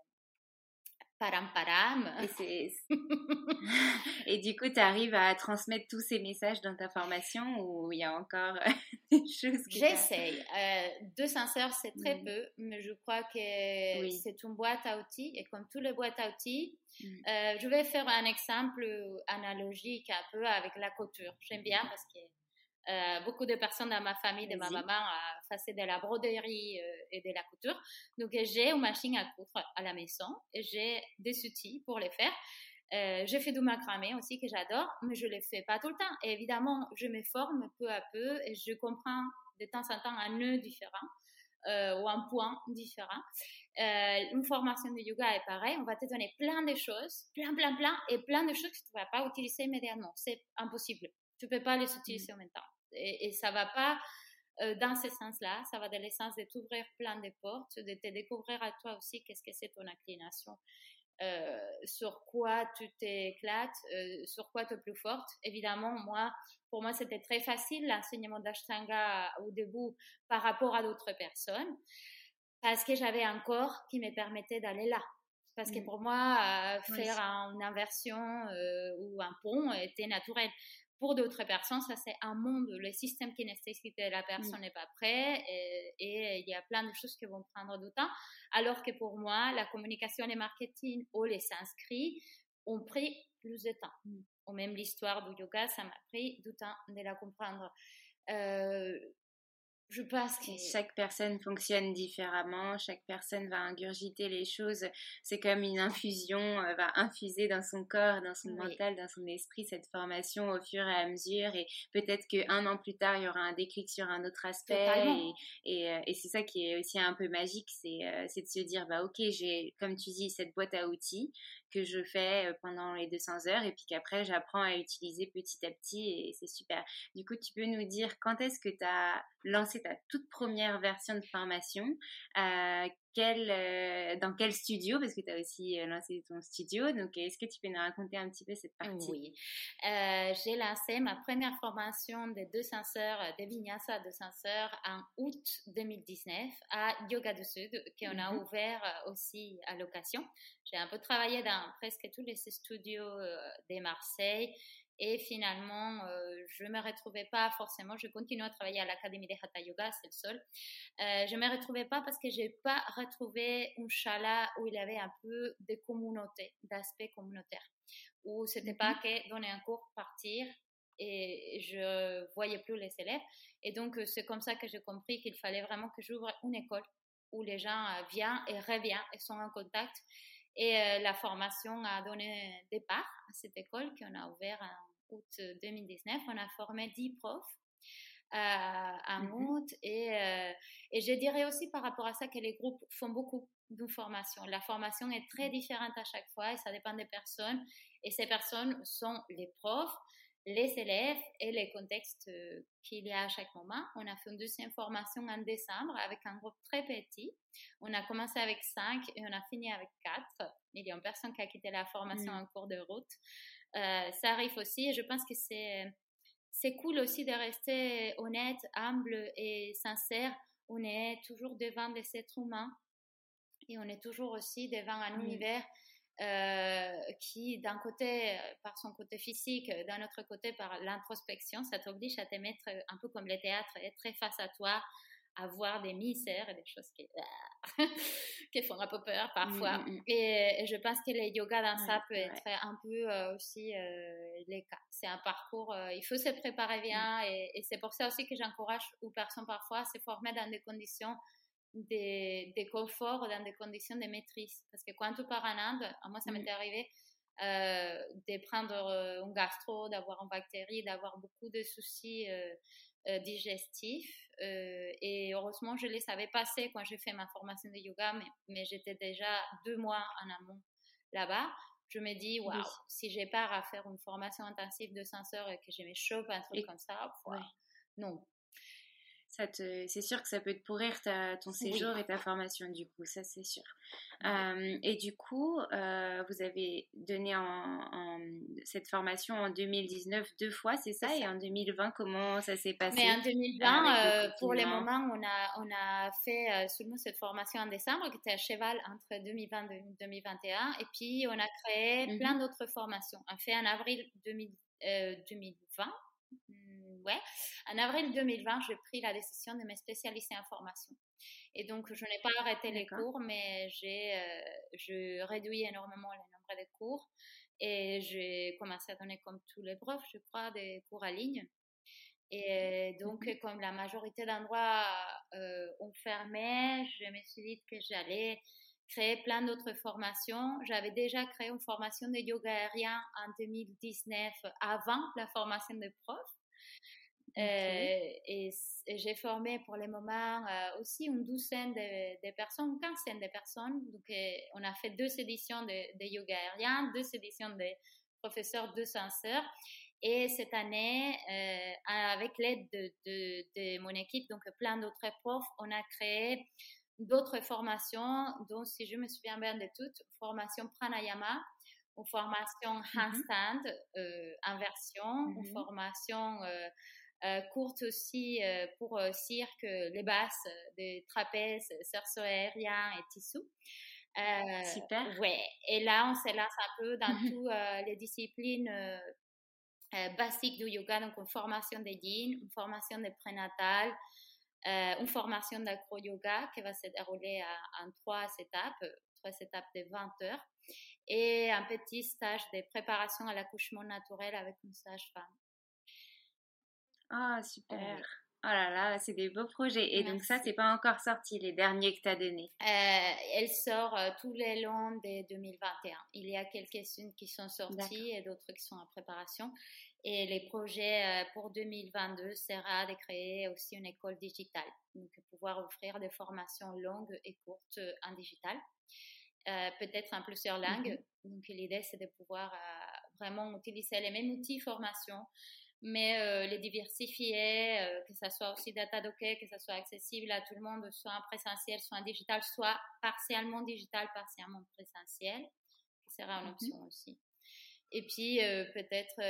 param-param. Et, et, du coup, tu arrives à transmettre tous ces messages dans ta formation ou il y a encore des choses J'essaye. Euh, deux sincères, c'est très peu, mais je crois que c'est une boîte à outils et comme toutes les boîtes à outils, mm. euh, je vais faire un exemple analogique un peu avec la couture. J'aime bien parce que euh, beaucoup de personnes dans ma famille, de ma maman, faisaient de la broderie euh, et de la couture. Donc, j'ai une machine à coudre à la maison et j'ai des outils pour les faire. Euh, je fais du macramé aussi que j'adore, mais je ne le fais pas tout le temps. Et évidemment, je me forme peu à peu et je comprends de temps en temps un nœud différent euh, ou un point différent. une formation de yoga est pareil, on va te donner plein de choses, plein, plein, plein, et plein de choses que tu ne vas pas utiliser immédiatement. C'est impossible. Tu ne peux pas les utiliser mmh. en même temps et, ça va pas euh, dans ce sens-là, ça va dans le sens de t'ouvrir plein de portes, de te découvrir à toi aussi qu'est-ce que c'est ton inclination, euh, sur quoi tu t'éclates, euh, sur quoi tu es plus forte. Évidemment, moi, pour moi, c'était très facile l'enseignement d'Ashtanga au début par rapport à d'autres personnes, parce que j'avais un corps qui me permettait d'aller là. Parce que mmh. pour moi, faire une inversion ou un pont était naturel. Pour d'autres personnes, ça c'est un monde, le système kinesthésique de la personne n'est pas prêt et, il y a plein de choses qui vont prendre du temps. Alors que pour moi, la communication et le marketing ou les inscrits ont pris plus de temps. Ou même l'histoire du yoga, ça m'a pris du temps de la comprendre. Euh, je pense que chaque personne fonctionne différemment, chaque personne va ingurgiter les choses. C'est comme une infusion, euh, va infuser dans son corps, dans son mental, dans son esprit cette formation au fur et à mesure. Et peut-être qu'un an plus tard, il y aura un déclic sur un autre aspect. Et, euh, et, c'est ça qui est aussi un peu magique, c'est euh, de se dire, bah ok, j'ai, comme tu dis, cette boîte à outils que je fais pendant les 200 heures et puis qu'après j'apprends à utiliser petit à petit et c'est super. Du coup, tu peux nous dire quand est-ce que tu as lancé ta toute première version de formation euh, dans quel studio? Parce que tu as aussi euh, lancé ton studio. Donc, est-ce que tu peux nous raconter un petit peu cette partie? Oui. Euh, j'ai lancé ma première formation de deux senseurs, de Vinyasa de senseurs, en août 2019 à Yoga du Sud, qu'on a mm-hmm. ouvert aussi à location. J'ai un peu travaillé dans presque tous les studios de Marseille et finalement, euh, je ne me retrouvais pas forcément. Je continue à travailler à l'Académie de Hatha Yoga, c'est le seul. Euh, je ne me retrouvais pas parce que je n'ai pas retrouvé un chala où il y avait un peu de communauté, d'aspect communautaire. Où ce n'était pas mhm. que donner un cours, partir et je voyais plus les élèves. Et donc, euh, c'est comme ça que j'ai compris qu'il fallait vraiment que j'ouvre une école où les gens viennent et reviennent et sont en contact. Et la formation a donné départ à cette école qu'on a ouvert en août 2019, on a formé 10 profs euh, en mmh août. Et, euh, et, je dirais aussi par rapport à ça que les groupes font beaucoup de formation. La formation est très différente à chaque fois et ça dépend des personnes. Et ces personnes sont les profs, les élèves et les contextes euh, qu'il y a à chaque moment. On a fait une deuxième formation en décembre avec un groupe très petit. On a commencé avec cinq et on a fini avec quatre. Il y a une personne qui a quitté la formation mmh. en cours de route. Euh, ça arrive aussi et je pense que c'est c'est cool aussi de rester honnête, humble et sincère. On est toujours devant des êtres humains et on est toujours aussi devant un univers euh, qui, d'un côté, par son côté physique, d'un autre côté, par l'introspection, ça t'oblige à te mettre un peu comme le théâtre, être face à toi, avoir des misères et des choses qui, qui font un peu peur parfois. Mm, mm, mm. Et, je pense que le yoga dans ça peut être un peu euh, aussi euh, le cas. C'est un parcours, euh, il faut se préparer bien et, c'est pour ça aussi que j'encourage aux personnes parfois à se former dans des conditions de, de confort, dans des conditions de maîtrise. Parce que quand tu pars en Inde, à moi ça m'était arrivé, de prendre un gastro, d'avoir une bactérie, d'avoir beaucoup de soucis euh, digestif. Euh, et heureusement, je les savais passer quand j'ai fait ma formation de yoga, mais, mais j'étais déjà deux mois en amont là-bas. Je me dis, waouh, si j'ai pas à faire une formation intensive de 5 heures et que je me chope un truc comme ça, non, c'est sûr que ça peut te pourrir ton séjour et ta formation, du coup, ça c'est sûr. Euh, et du coup, euh, vous avez donné en, cette formation en 2019 deux fois, c'est ça, Et en 2020, comment ça s'est passé? Mais en 2020, euh, pour le moment, on a, on a fait seulement cette formation en décembre, qui était à cheval entre 2020 et 2021. Et puis, on a créé mmh plein d'autres formations. On fait en avril 2020 ouais, en avril 2020, j'ai pris la décision de me spécialiser en formation. Et donc, je n'ai pas arrêté les cours, mais j'ai euh, réduit énormément le nombre de cours et j'ai commencé à donner, comme tous les profs, je crois, des cours en ligne. Et donc, mhm. comme la majorité d'endroits euh, ont fermé, je me suis dit que j'allais créer plein d'autres formations. J'avais déjà créé une formation de yoga aérien en 2019 avant la formation de prof. Euh, et, j'ai formé pour le moment euh, aussi une douzaine de, personnes, une quinzaine de personnes. Donc, euh, on a fait deux éditions de, yoga aérien, deux éditions de professeurs de censeurs. Et cette année, avec l'aide de, de, mon équipe, donc plein d'autres profs, on a créé d'autres formations, dont, si je me souviens bien de toutes, formation pranayama, une formation mm-hmm. handstand, inversion, une mm-hmm. formation euh, courte aussi euh, pour euh, cirque, les basses, des trapèzes, cerceaux aériens et tissus. Super. Ouais. Et là, on se lance un peu dans toutes les disciplines basiques du yoga, donc une formation de yin, une formation de prénatal, une formation d'acro-yoga qui va se dérouler en trois étapes, trois étapes de 20 heures, et un petit stage de préparation à l'accouchement naturel avec une sage-femme. Ah, super. Oh là là, c'est des beaux projets. Et donc ça, c'est pas encore sorti, les derniers que tu as donnés euh, Elle sort euh, tous les longs de 2021. Il y a quelques-unes qui sont sorties et d'autres qui sont en préparation. Et les projets euh, pour 2022 sera de créer aussi une école digitale, donc pouvoir offrir des formations longues et courtes en digital. peut-être en plusieurs langues. Mm-hmm. Donc l'idée, c'est de pouvoir vraiment utiliser les mêmes outils formation, mais les diversifier, que ça soit aussi data docké, que ça soit accessible à tout le monde, soit en présentiel, soit en digital, soit partiellement digital, partiellement présentiel, qui sera une mm-hmm. option aussi. Et puis peut-être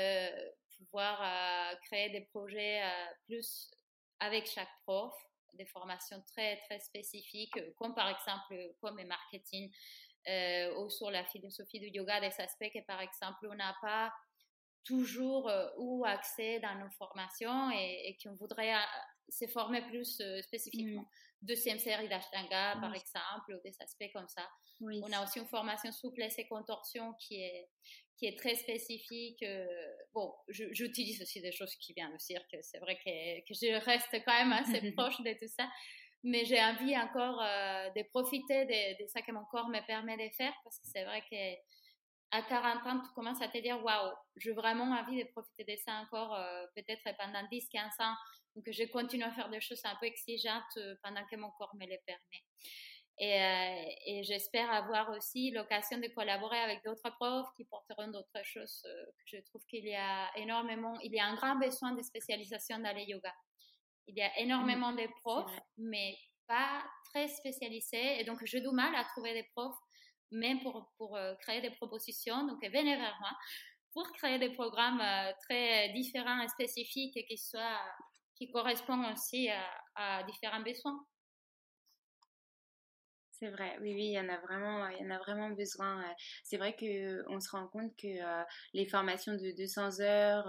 pouvoir créer des projets plus avec chaque prof, des formations très très spécifiques, comme par exemple comme le marketing euh, ou sur la philosophie du yoga, des aspects que par exemple on n'a pas toujours euh, ou accès dans nos formations et, qu'on voudrait euh, se former plus spécifiquement. Mm. Deuxième série d'Ashtanga, par exemple, ou des aspects comme ça. On a aussi une formation souplesse et contorsion qui est, qui est très spécifique. bon, j'utilise aussi des choses qui viennent du cirque. C'est vrai que, que, je reste quand même assez proche de tout ça mais j'ai envie encore euh, de profiter de, de, ça que mon corps me permet de faire parce que c'est vrai que à 40 ans, tu commences à te dire waouh, j'ai vraiment envie de profiter de ça encore euh, peut-être pendant 10, 15 ans. Donc, je continue à faire des choses un peu exigeantes euh, pendant que mon corps me les permet. Et, et j'espère avoir aussi l'occasion de collaborer avec d'autres profs qui porteront d'autres choses. je trouve qu'il y a énormément, il y a un grand besoin de spécialisation dans le yoga. Il y a mmh. énormément de profs, mais pas très spécialisés. Et donc, j'ai du mal à trouver des profs, même pour, pour euh, créer des propositions. Donc, venez vers moi pour créer des programmes euh, très différents et spécifiques qui, qui correspondent aussi à différents besoins. C'est vrai, oui, oui, il y en a vraiment, il y en a vraiment besoin. C'est vrai que on se rend compte que les formations de 200 heures,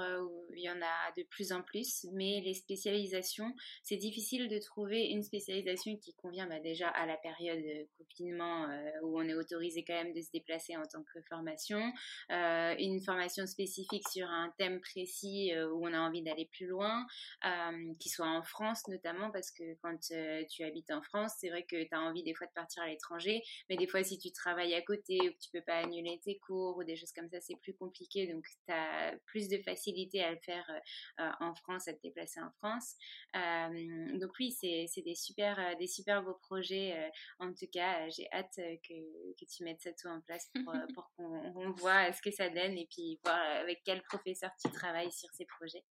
il y en a de plus en plus, mais les spécialisations, c'est difficile de trouver une spécialisation qui convient bah, déjà à la période confinement où on est autorisé quand même de se déplacer en tant que formation, une formation spécifique sur un thème précis où on a envie d'aller plus loin, qui soit en France notamment, parce que quand tu habites en France, c'est vrai que tu as envie des fois de partir à l'étranger. Mais des fois, si tu travailles à côté ou que tu peux pas annuler tes cours ou des choses comme ça, c'est plus compliqué. Donc, tu as plus de facilité à le faire euh, euh, en France, à te déplacer en France. Euh, donc oui, c'est des super, des super beaux projets. en tout cas, j'ai hâte que, que, tu mettes ça tout en place pour, pour qu'on voit ce que ça donne et puis voir avec quel professeur tu travailles sur ces projets.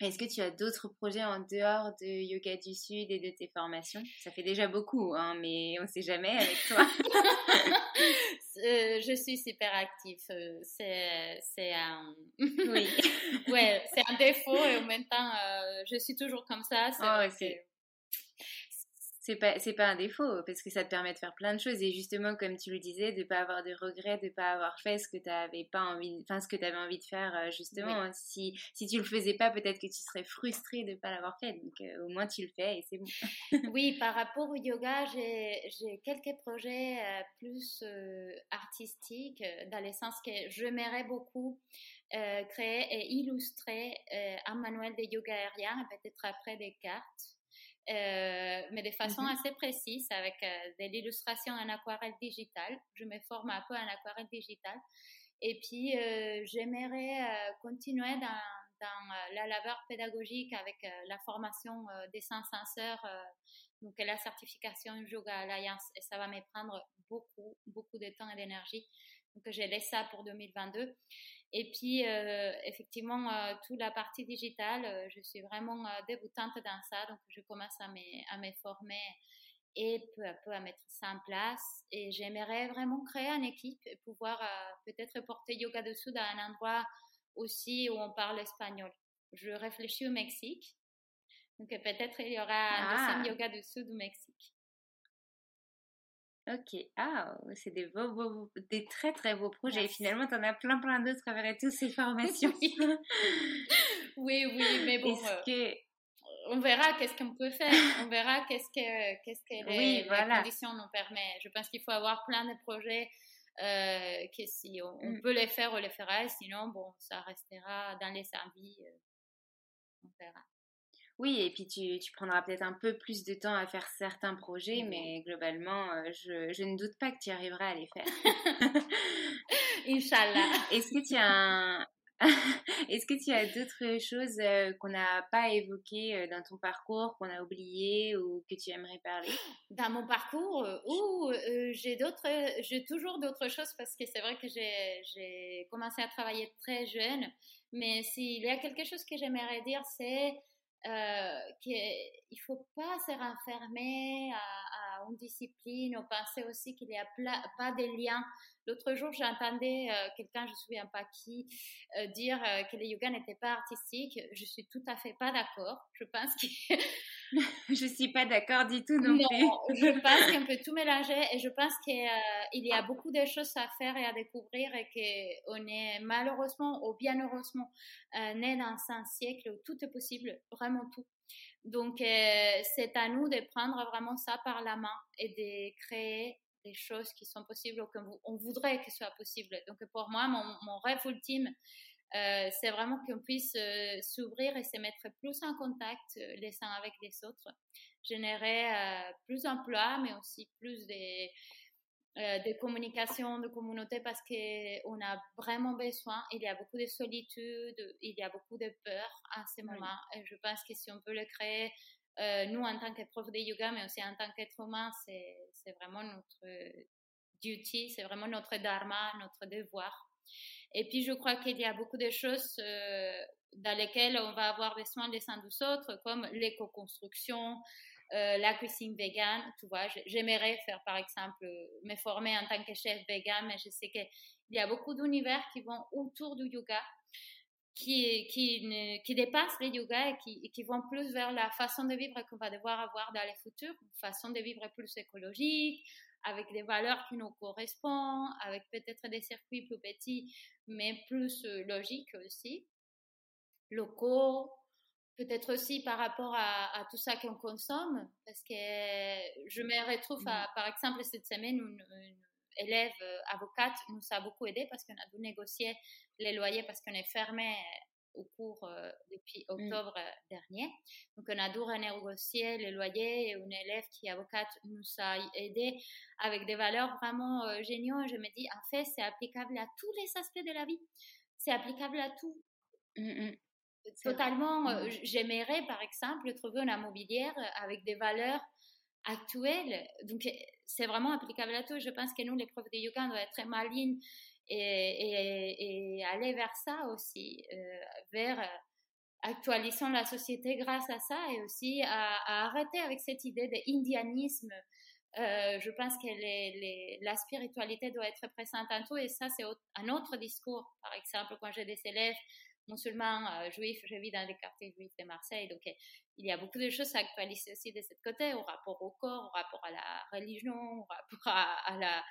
Est-ce que tu as d'autres projets en dehors de Yoga du Sud et de tes formations? Ça fait déjà beaucoup, hein, mais on ne sait jamais avec toi. Euh, je suis super active. Euh, c'est un... oui. ouais, c'est un défaut et en même temps, euh, je suis toujours comme ça. C'est oh, c'est pas c'est pas un défaut parce que ça te permet de faire plein de choses. Et justement comme tu le disais de pas avoir de regrets de pas avoir fait ce que tu avais pas envie enfin ce que tu avais envie de faire euh, justement. Si si tu le faisais pas peut-être que tu serais frustrée de pas l'avoir fait. Donc euh, au moins tu le fais et c'est bon. Oui par rapport au yoga j'ai quelques projets euh, plus artistiques dans le sens que j'aimerais beaucoup créer et illustrer un manuel de yoga aérien et peut-être après des cartes mais de façon mmh assez précise avec euh, de l'illustration en aquarelle digitale. Je me forme un peu en aquarelle digitale. Et puis, euh, j'aimerais continuer dans, dans la labeur pédagogique avec la formation des senseurs, donc la certification Yoga Alliance. Et ça va me prendre beaucoup, beaucoup de temps et d'énergie. Donc, j'ai laissé ça pour 2022. Et puis, euh, effectivement, euh, toute la partie digitale, euh, je suis vraiment débutante dans ça. Donc, je commence à me, former et peu à peu à mettre ça en place. Et j'aimerais vraiment créer une équipe et pouvoir peut-être porter Yoga de Sud à un endroit aussi où on parle espagnol. Je réfléchis au Mexique. Donc, peut-être il y aura un ah. Yoga du Sud au Mexique. Ok, ah, c'est des beaux, des très très beaux projets. Et finalement, tu en as plein plein d'autres à travers toutes ces formations. oui, oui, mais bon. Euh, on verra qu'est-ce qu'on peut faire. On verra qu'est-ce que, qu'est-ce que les, conditions nous permettent. Je pense qu'il faut avoir plein de projets euh, que si on, mm. peut les faire, on les fera. Sinon, bon, ça restera dans les services. Euh, on verra. Oui, et puis tu, tu prendras peut-être un peu plus de temps à faire certains projets, mais globalement, euh, je, je, ne doute pas que tu arriveras à les faire. Inch'Allah. Est-ce que tu as un, Est-ce que tu as d'autres choses euh, qu'on n'a pas évoquées euh, dans ton parcours, qu'on a oubliées ou que tu aimerais parler? Dans mon parcours, ou j'ai d'autres, j'ai toujours d'autres choses parce que c'est vrai que j'ai commencé à travailler très jeune. Mais s'il y a quelque chose que j'aimerais dire, c'est euh, qu'il ne faut pas se renfermer à, une discipline, ou penser aussi qu'il n'y a pas de lien. L'autre jour, j'entendais euh, quelqu'un, je ne me souviens pas qui, euh, dire euh, que le yoga n'était pas artistique. Je suis tout à fait pas d'accord. Je pense que... je suis pas d'accord du tout non, non plus. je pense qu'on peut tout mélanger et je pense qu'il y a beaucoup de choses à faire et à découvrir et qu'on est malheureusement ou bien heureusement né dans un siècle où tout est possible, vraiment tout. Donc, c'est à nous de prendre vraiment ça par la main et de créer des choses qui sont possibles ou qu'on voudrait que ce soit possible. Donc, pour moi, mon, mon rêve ultime, euh, c'est vraiment qu'on puisse euh, s'ouvrir et se mettre plus en contact euh, les uns avec les autres, générer plus d'emplois, mais aussi plus des, de communication, de communauté, parce qu'on a vraiment besoin. Il y a beaucoup de solitude, il y a beaucoup de peur à ce moment. Et je pense que si on peut le créer, nous en tant que prof de yoga, mais aussi en tant qu'être humain, c'est vraiment notre duty, c'est vraiment notre dharma, notre devoir. Et puis, je crois qu'il y a beaucoup de choses euh, dans lesquelles on va avoir besoin les uns des autres, comme l'éco-construction, euh, la cuisine végane. Tu vois, j'aimerais faire, par exemple, me former en tant que chef vegan, mais je sais qu'il y a beaucoup d'univers qui vont autour du yoga, qui, qui, qui dépassent le yoga et qui, qui, vont plus vers la façon de vivre qu'on va devoir avoir dans le futur, façon de vivre plus écologique, avec des valeurs qui nous correspondent, avec peut-être des circuits plus petits, mais plus euh, logiques aussi, locaux, peut-être aussi par rapport à, tout ça qu'on consomme, parce que je me retrouve, à, par exemple, cette semaine, une, une élève euh, avocate nous a beaucoup aidé parce qu'on a dû négocier les loyers parce qu'on est fermé au cours euh, depuis mm. octobre euh, dernier. Donc, on a dû renégocier le loyer et une élève qui est avocate nous a aidé avec des valeurs vraiment euh, géniaux. Je me dis, en fait, c'est applicable à tous les aspects de la vie. C'est applicable à tout. Mm, mm. Totalement. J'aimerais, par exemple, trouver une immobilière avec des valeurs actuelles. Donc, c'est vraiment applicable à tout. Je pense que nous, les profs de yoga, on doit être très malines et, aller vers ça aussi, euh, vers euh, actualisant la société grâce à ça et aussi à, arrêter avec cette idée d'indianisme. Euh, je pense que la spiritualité doit être présente en tout et ça c'est un autre discours. Par exemple, quand j'ai des élèves musulmans, juifs, je vis dans les quartiers juifs de Marseille, donc il y a beaucoup de choses à actualiser aussi de ce côté, au rapport au corps, au rapport à la religion, au rapport à la,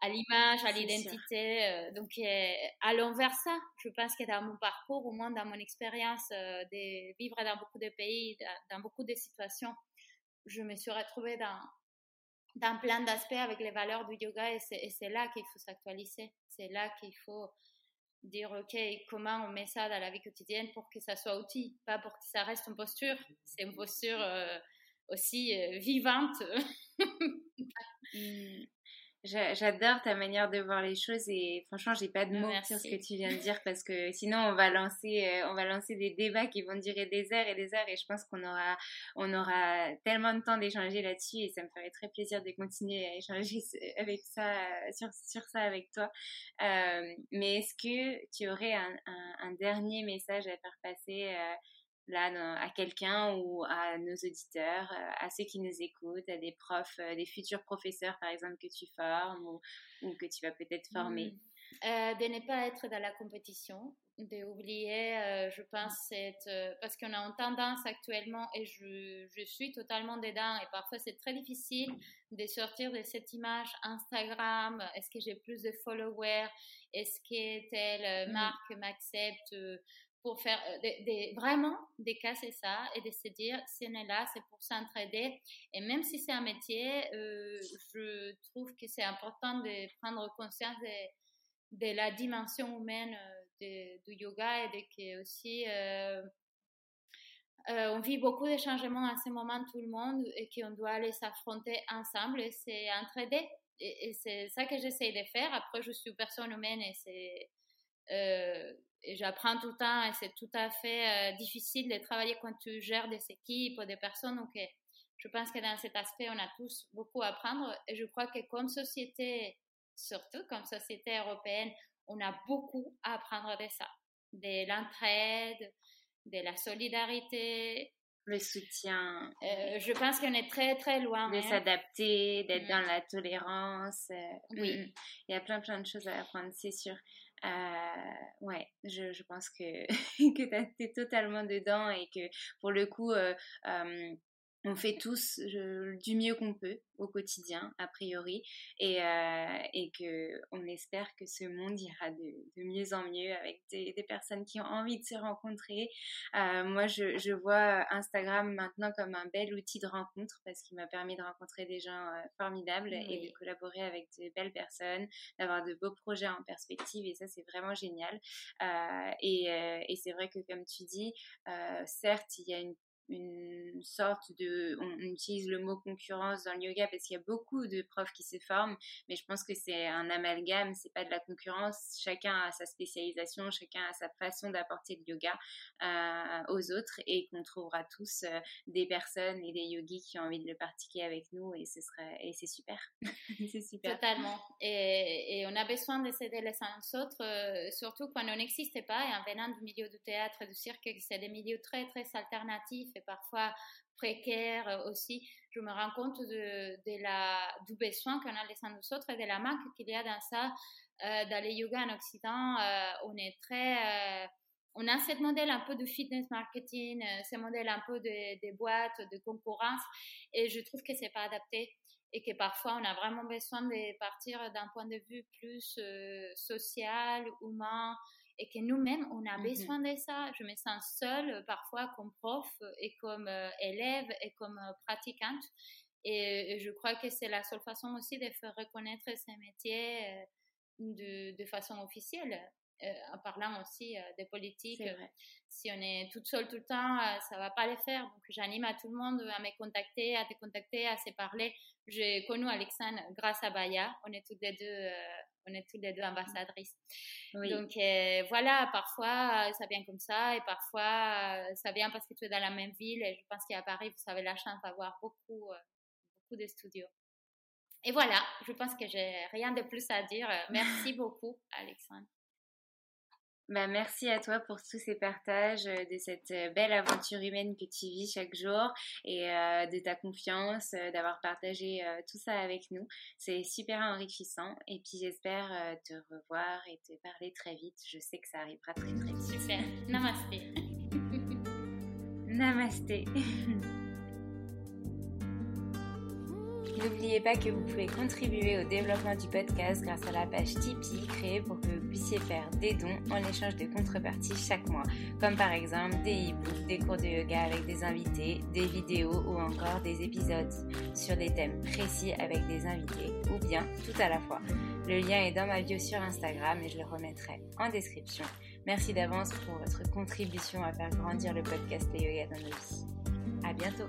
à l'image, à l'identité. Euh, donc, euh, allons vers ça. Je pense que dans mon parcours, au moins dans mon expérience euh, de vivre dans beaucoup de pays, dans, beaucoup de situations, je me suis retrouvée dans, dans plein d'aspects avec les valeurs du yoga et c'est là qu'il faut s'actualiser. C'est là qu'il faut dire, OK, comment on met ça dans la vie quotidienne pour que ça soit outil, pas pour que ça reste une posture. C'est une posture aussi vivante. Mmh. J'adore ta manière de voir les choses et franchement, j'ai pas de mots sur ce que tu viens de dire parce que sinon on va lancer, euh, on va lancer des débats qui vont durer des heures et des heures et je pense qu'on aura, on aura tellement de temps d'échanger là-dessus et ça me ferait très plaisir de continuer à échanger avec ça, sur, sur ça avec toi. Euh, mais est-ce que tu aurais un, un, un, dernier message à faire passer euh, là à quelqu'un ou à nos auditeurs, euh, à ceux qui nous écoutent, à des profs, euh, des futurs professeurs par exemple que tu formes ou, que tu vas peut-être former mmh. euh, De ne pas être dans la compétition, d'oublier, je pense, cette, parce qu'on a une tendance actuellement et je, je, suis totalement dedans et parfois c'est très difficile de sortir de cette image Instagram, est-ce que j'ai plus de followers, est-ce que telle mmh. marque m'accepte pour faire euh, des, vraiment décasser ça et de se dire si on est là c'est pour s'entraider et même si c'est un métier euh, je trouve que c'est important de prendre conscience de, la dimension humaine euh, du yoga et de que aussi on vit beaucoup de changements à ce moment tout le monde et qu'on doit aller s'affronter ensemble et c'est entraider. Et, et c'est ça que j'essaie de faire. Après je suis personne humaine et c'est j'apprends tout le temps et c'est tout à fait difficile de travailler quand tu gères des équipes ou des personnes. Donc, je pense que dans cet aspect, on a tous beaucoup à apprendre. Et je crois que comme société, surtout comme société européenne, on a beaucoup à apprendre de ça, de l'entraide, de la solidarité. Le soutien. Euh, je pense qu'on est très, très loin. De hein. s'adapter, d'être dans mm. la tolérance. Euh, oui. Mm. Il y a plein, plein de choses à apprendre, c'est sûr. Euh, ouais, je, je, pense que, que tu totalement dedans et que pour le coup, euh, on fait tous du mieux qu'on peut au quotidien, a priori, et, euh, et que on espère que ce monde ira de, mieux en mieux avec des, personnes qui ont envie de se rencontrer. Euh, moi, je, vois Instagram maintenant comme un bel outil de rencontre parce qu'il m'a permis de rencontrer des gens euh, formidables et de collaborer avec de belles personnes, d'avoir de beaux projets en perspective, et ça, c'est vraiment génial. et, et c'est vrai que, comme tu dis, certes, il y a une une sorte de on utilise le mot concurrence dans le yoga parce qu'il y a beaucoup de profs qui se forment mais je pense que c'est un amalgame c'est pas de la concurrence. Chacun a sa spécialisation chacun a sa façon d'apporter le yoga euh, aux autres et qu'on trouvera tous euh, des personnes et des yogis qui ont envie de le pratiquer avec nous et ce serait et c'est super. C'est super. Totalement. Et, et, on a besoin de s'aider les uns les autres euh, surtout quand on n'existe pas. Et en venant du milieu du théâtre et du cirque c'est des milieux très très alternatifs parfois précaire euh, aussi, je me rends compte de, la, du besoin qu'on a les uns des autres et de la manque qu'il y a dans ça. Euh, dans les yoga en Occident, euh, on est très... on a ce modèle un peu de fitness marketing, ce modèle un peu des de boîtes, de concurrence, et je trouve que c'est pas adapté et que parfois on a vraiment besoin de partir d'un point de vue plus social, humain, et que nous-mêmes, on a mmh besoin de ça. Je me sens seule euh, parfois comme prof euh, et comme euh, élève et comme pratiquante. Et, je crois que c'est la seule façon aussi de faire reconnaître ces métiers de, de façon officielle. en parlant aussi des politiques. Si on est toute seule tout le temps, ça va pas le faire. Donc, j'anime à tout le monde à me contacter, à te contacter, à se parler. J'ai connu Alexandre grâce à Baya. On est toutes les deux on est tous les deux ambassadrices. Donc euh, voilà, parfois euh, ça vient comme ça et parfois euh, ça vient parce que tu es dans la même ville et je pense qu'à Paris, vous avez la chance d'avoir beaucoup, beaucoup de studios. Et voilà, je pense que j'ai rien de plus à dire. Merci beaucoup, Alexandre. Bah, merci à toi pour tous ces partages euh, de cette euh, belle aventure humaine que tu vis chaque jour et euh, de ta confiance, d'avoir partagé tout ça avec nous. C'est super enrichissant et puis j'espère te revoir et te parler très vite. Je sais que ça arrivera très très vite. Super. Namasté. Namasté. N'oubliez pas que vous pouvez contribuer au développement du podcast grâce à la page Tipeee créée pour que vous puissiez faire des dons en échange de contreparties chaque mois, comme par exemple des e-books, des cours de yoga avec des invités, des vidéos ou encore des épisodes sur des thèmes précis avec des invités ou bien tout à la fois. Le lien est dans ma bio sur Instagram et je le remettrai en description. Merci d'avance pour votre contribution à faire grandir le podcast Les Yoga dans nos vies. À bientôt!